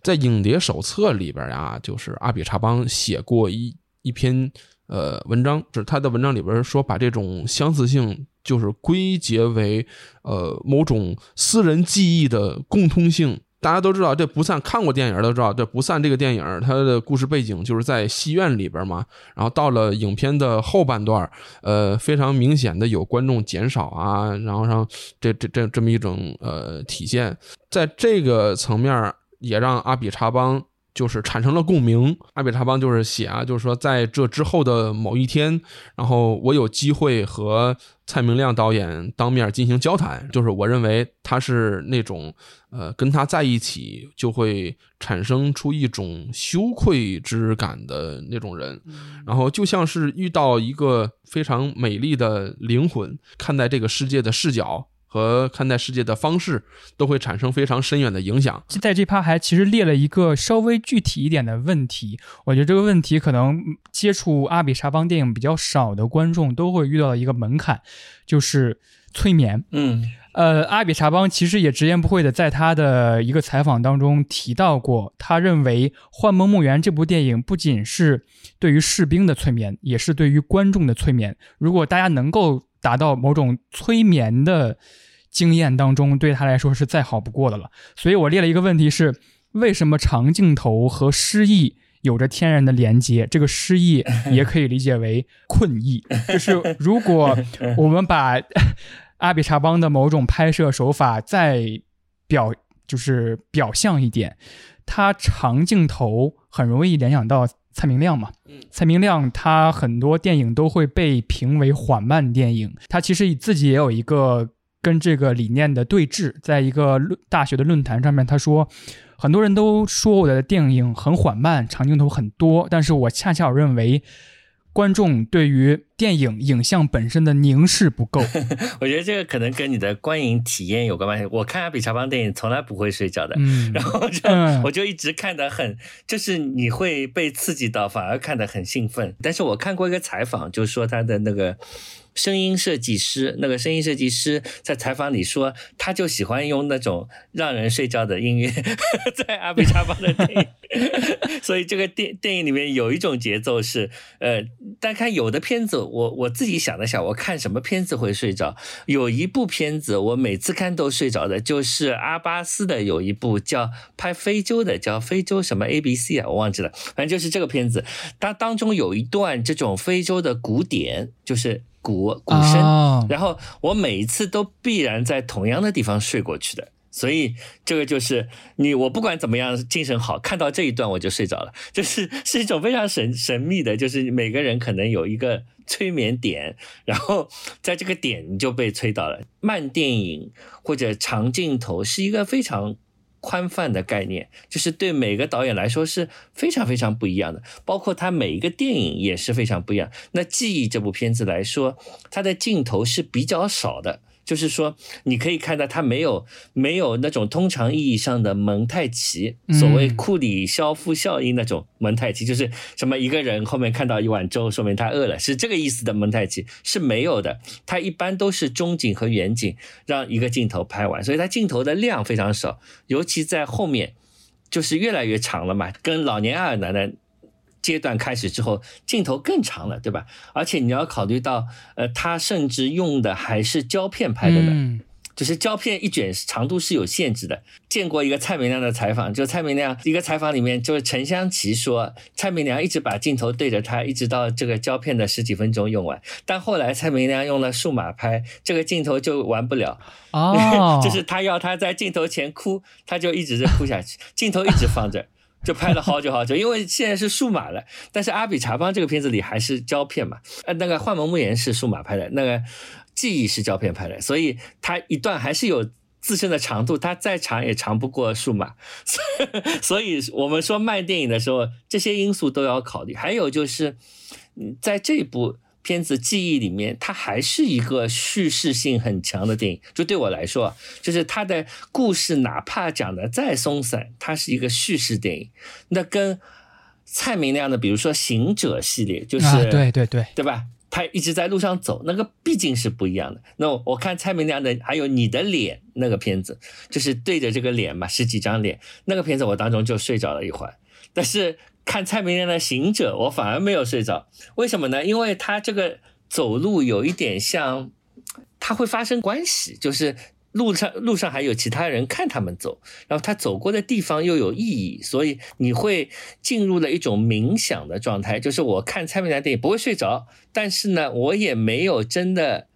在影碟手册里边呀，就是阿比查邦写过一一篇呃文章，就是他的文章里边说把这种相似性就是归结为呃某种私人记忆的共通性。大家都知道，这不散看过电影都知道，这不散这个电影它的故事背景就是在戏院里边嘛。然后到了影片的后半段，呃，非常明显的有观众减少啊，然后让这这这这么一种呃体现，在这个层面也让阿比查邦就是产生了共鸣。阿比查邦就是写啊，就是说在这之后的某一天，然后我有机会和蔡明亮导演当面进行交谈，就是我认为他是那种。呃，跟他在一起就会产生出一种羞愧之感的那种人，然后就像是遇到一个非常美丽的灵魂，看待这个世界的视角和看待世界的方式都会产生非常深远的影响。在这趴还其实列了一个稍微具体一点的问题，我觉得这个问题可能接触阿比查邦电影比较少的观众都会遇到的一个门槛，就是催眠。嗯。呃，阿比查邦其实也直言不讳的在他的一个采访当中提到过，他认为《幻梦墓园》这部电影不仅是对于士兵的催眠，也是对于观众的催眠。如果大家能够达到某种催眠的经验当中，对他来说是再好不过的了。所以我列了一个问题是：为什么长镜头和失忆有着天然的连接？这个失忆 [LAUGHS] 也可以理解为困意，就是如果我们把。阿比查邦的某种拍摄手法再表就是表象一点，他长镜头很容易联想到蔡明亮嘛。蔡明亮他很多电影都会被评为缓慢电影，他其实自己也有一个跟这个理念的对峙。在一个论大学的论坛上面，他说，很多人都说我的电影很缓慢，长镜头很多，但是我恰恰认为。观众对于电影影像本身的凝视不够，[LAUGHS] 我觉得这个可能跟你的观影体验有关系。我看阿比查邦电影从来不会睡觉的，嗯，[LAUGHS] 然后就我就一直看得很，就是你会被刺激到，反而看得很兴奋。但是我看过一个采访，就说他的那个。声音设计师，那个声音设计师在采访里说，他就喜欢用那种让人睡觉的音乐，[LAUGHS] 在阿贝查邦的电影，[LAUGHS] 所以这个电电影里面有一种节奏是，呃，但看有的片子我我自己想了想，我看什么片子会睡着？有一部片子我每次看都睡着的，就是阿巴斯的有一部叫拍非洲的，叫非洲什么 A B C 啊，我忘记了，反正就是这个片子，它当中有一段这种非洲的鼓点，就是鼓鼓声，哦然后我每一次都必然在同样的地方睡过去的。所以这个就是你，我不管怎么样精神好，看到这一段我就睡着了，就是是一种非常神神秘的，就是每个人可能有一个催眠点，然后在这个点你就被催到了。慢电影或者长镜头是一个非常宽泛的概念，就是对每个导演来说是非常非常不一样的，包括他每一个电影也是非常不一样。那《记忆》这部片子来说，它的镜头是比较少的。就是说，你可以看到它没有没有那种通常意义上的蒙太奇，嗯所谓库里肖夫效应那种蒙太奇，就是什么一个人后面看到一碗粥，说明他饿了，是这个意思的蒙太奇是没有的。它一般都是中景和远景，让一个镜头拍完，所以它镜头的量非常少，尤其在后面就是越来越长了嘛，跟老年爱尔兰的。阶段开始之后，镜头更长了，对吧？而且你要考虑到，呃，他甚至用的还是胶片拍的呢，嗯就是胶片一卷长度是有限制的。见过一个蔡明亮的采访，就蔡明亮一个采访里面，就是陈香琪说，蔡明亮一直把镜头对着他，一直到这个胶片的十几分钟用完。但后来蔡明亮用了数码拍，这个镜头就玩不了，哦，[LAUGHS] 就是他要他在镜头前哭，他就一直是哭下去，镜头一直放着。就拍了好久好久，因为现在是数码了，但是阿比查邦这个片子里还是胶片嘛，呃，那个幻梦牧言是数码拍的，那个记忆是胶片拍的，所以它一段还是有自身的长度，它再长也长不过数码，[LAUGHS] 所以我们说慢电影的时候，这些因素都要考虑。还有就是，在这部片子记忆里面，它还是一个叙事性很强的电影。就对我来说啊，就是它的故事哪怕讲的再松散，它是一个叙事电影。那跟蔡明亮的，比如说《行者》系列，就是、啊，对对对，对吧？他一直在路上走，那个毕竟是不一样的。那我看蔡明亮的，还有你的脸那个片子，就是对着这个脸嘛，十几张脸，那个片子我当中就睡着了一会儿。但是看蔡明亮的《行者》，我反而没有睡着，为什么呢？因为他这个走路有一点像，他会发生关系，就是路上路上还有其他人看他们走，然后他走过的地方又有意义，所以你会进入了一种冥想的状态。就是我看蔡明亮电影不会睡着，但是呢，我也没有真的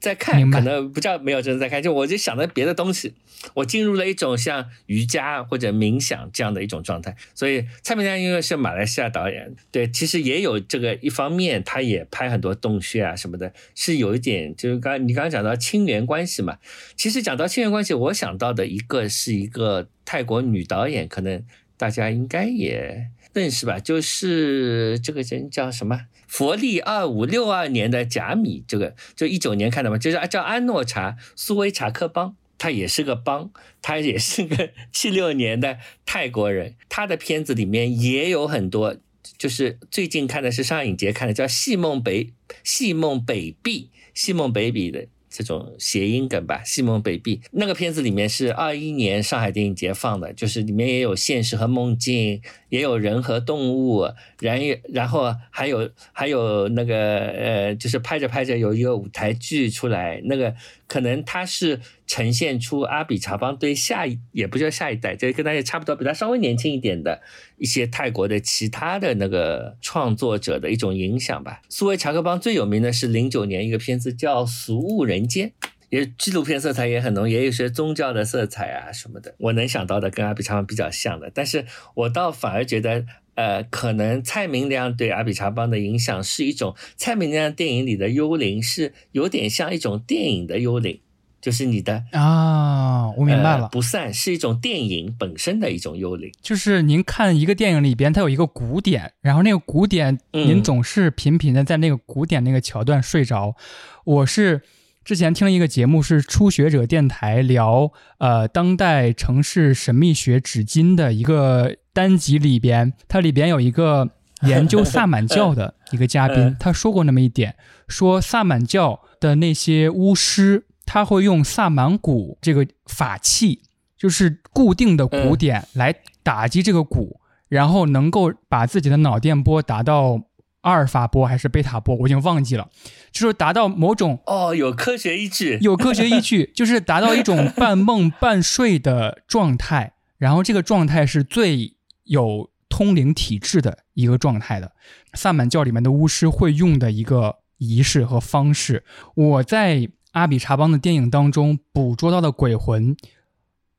在看，可能不叫没有真的在看，就我就想着别的东西，我进入了一种像瑜伽或者冥想这样的一种状态。所以蔡明亮因为是马来西亚导演，对，其实也有这个一方面，他也拍很多洞穴啊什么的，是有一点就是刚你刚刚讲到亲缘关系嘛。其实讲到亲缘关系，我想到的一个是一个泰国女导演，可能大家应该也认识吧，就是这个人叫什么？佛历二五六二年的贾米，这个就一九年看的嘛，就是叫安诺查苏威查克邦，他也是个邦，他也是个七六年的泰国人，他的片子里面也有很多。就是最近看的是上影节看的，叫《戏梦北戏梦北壁》，戏梦北比的这种谐音梗吧，《西蒙北壁》那个片子里面是二一年上海电影节放的，就是里面也有现实和梦境，也有人和动物，然然后还有还有那个呃，就是拍着拍着有一个舞台剧出来，那个可能它是呈现出阿比查邦对下一也不叫下一代，就跟他也差不多，比他稍微年轻一点的一些泰国的其他的那个创作者的一种影响吧。苏维查克邦最有名的是零九年一个片子叫《俗物人间》。也纪录片色彩也很浓，也有些宗教的色彩啊什么的。我能想到的跟阿比查邦比较像的，但是我倒反而觉得，呃，可能蔡明亮对阿比查邦的影响是一种蔡明亮电影里的幽灵，是有点像一种电影的幽灵，就是你的啊，我明白了，呃不散是一种电影本身的一种幽灵。就是您看一个电影里边，它有一个古典，然后那个鼓点，嗯您总是频频的在那个古典那个桥段睡着。我是之前听了一个节目，是初学者电台聊呃当代城市神秘学纸巾的一个单集里边，它里边有一个研究萨满教的 [LAUGHS] 一个嘉宾嗯，他说过那么一点，说萨满教的那些巫师，他会用萨满鼓这个法器，就是固定的鼓点来打击这个鼓，然后能够把自己的脑电波达到阿尔法波还是贝塔波，我已经忘记了，就是达到某种哦，有科学依据，有科学依据，就是达到一种 [LAUGHS] 半梦半睡的状态，然后这个状态是最有通灵体质的一个状态的，萨满教里面的巫师会用的一个仪式和方式。我在阿比查邦的电影当中捕捉到的鬼魂。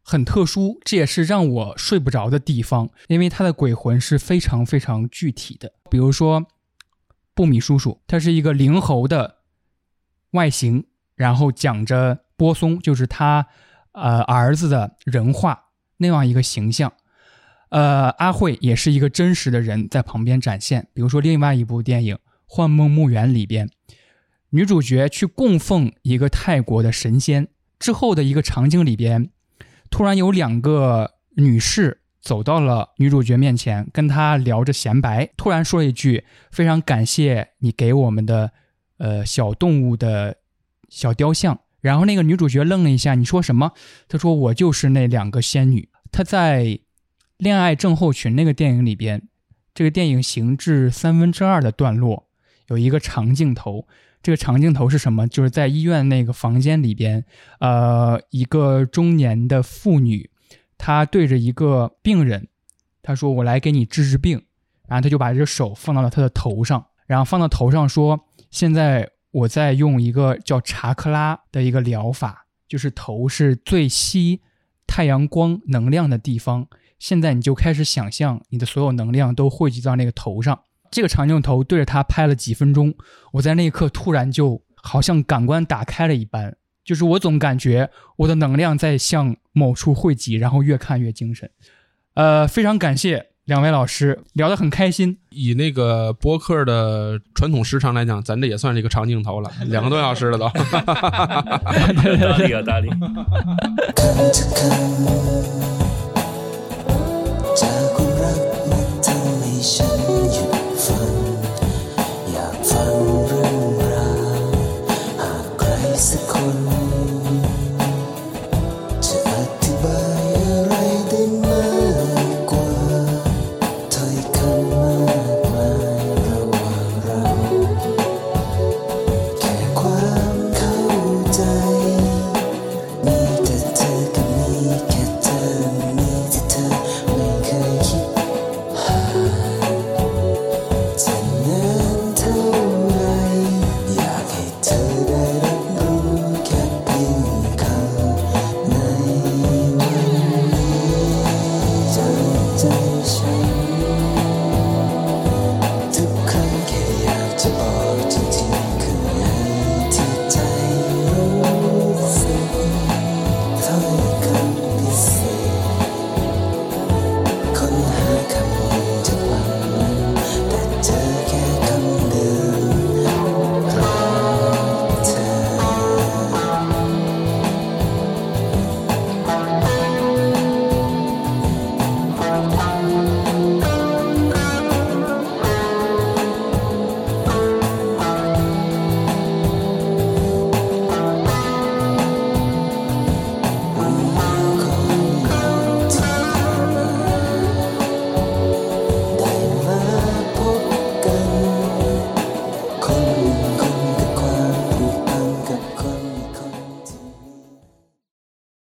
很特殊，这也是让我睡不着的地方，因为他的鬼魂是非常非常具体的。比如说，布米叔叔，他是一个灵猴的外形，然后讲着波松，就是他呃儿子的人话那样一个形象。呃，阿慧也是一个真实的人在旁边展现。比如说，另外一部电影《幻梦墓园》里边，女主角去供奉一个泰国的神仙之后的一个场景里边。突然有两个女士走到了女主角面前，跟她聊着闲白。突然说了一句：“非常感谢你给我们的，呃，小动物的小雕像。”然后那个女主角愣了一下：“你说什么？”她说：“我就是那两个仙女。”她在《恋爱症候群》那个电影里边，这个电影行至三分之二的段落，有一个长镜头。这个长镜头是什么？就是在医院那个房间里边，呃，一个中年的妇女，他对着一个病人，他说：“我来给你治治病。”然后他就把这个手放到了他的头上，然后放到头上说：“现在我在用一个叫查克拉的一个疗法，就是头是最吸太阳光能量的地方。现在你就开始想象，你的所有能量都汇集到那个头上。”这个长镜头对着他拍了几分钟，我在那一刻突然就好像感官打开了一般，就是我总感觉我的能量在向某处汇集，然后越看越精神。呃，非常感谢两位老师，聊得很开心。以那个播客的传统时长来讲，咱这也算是一个长镜头了，两个多小时了都。有道理，有道理。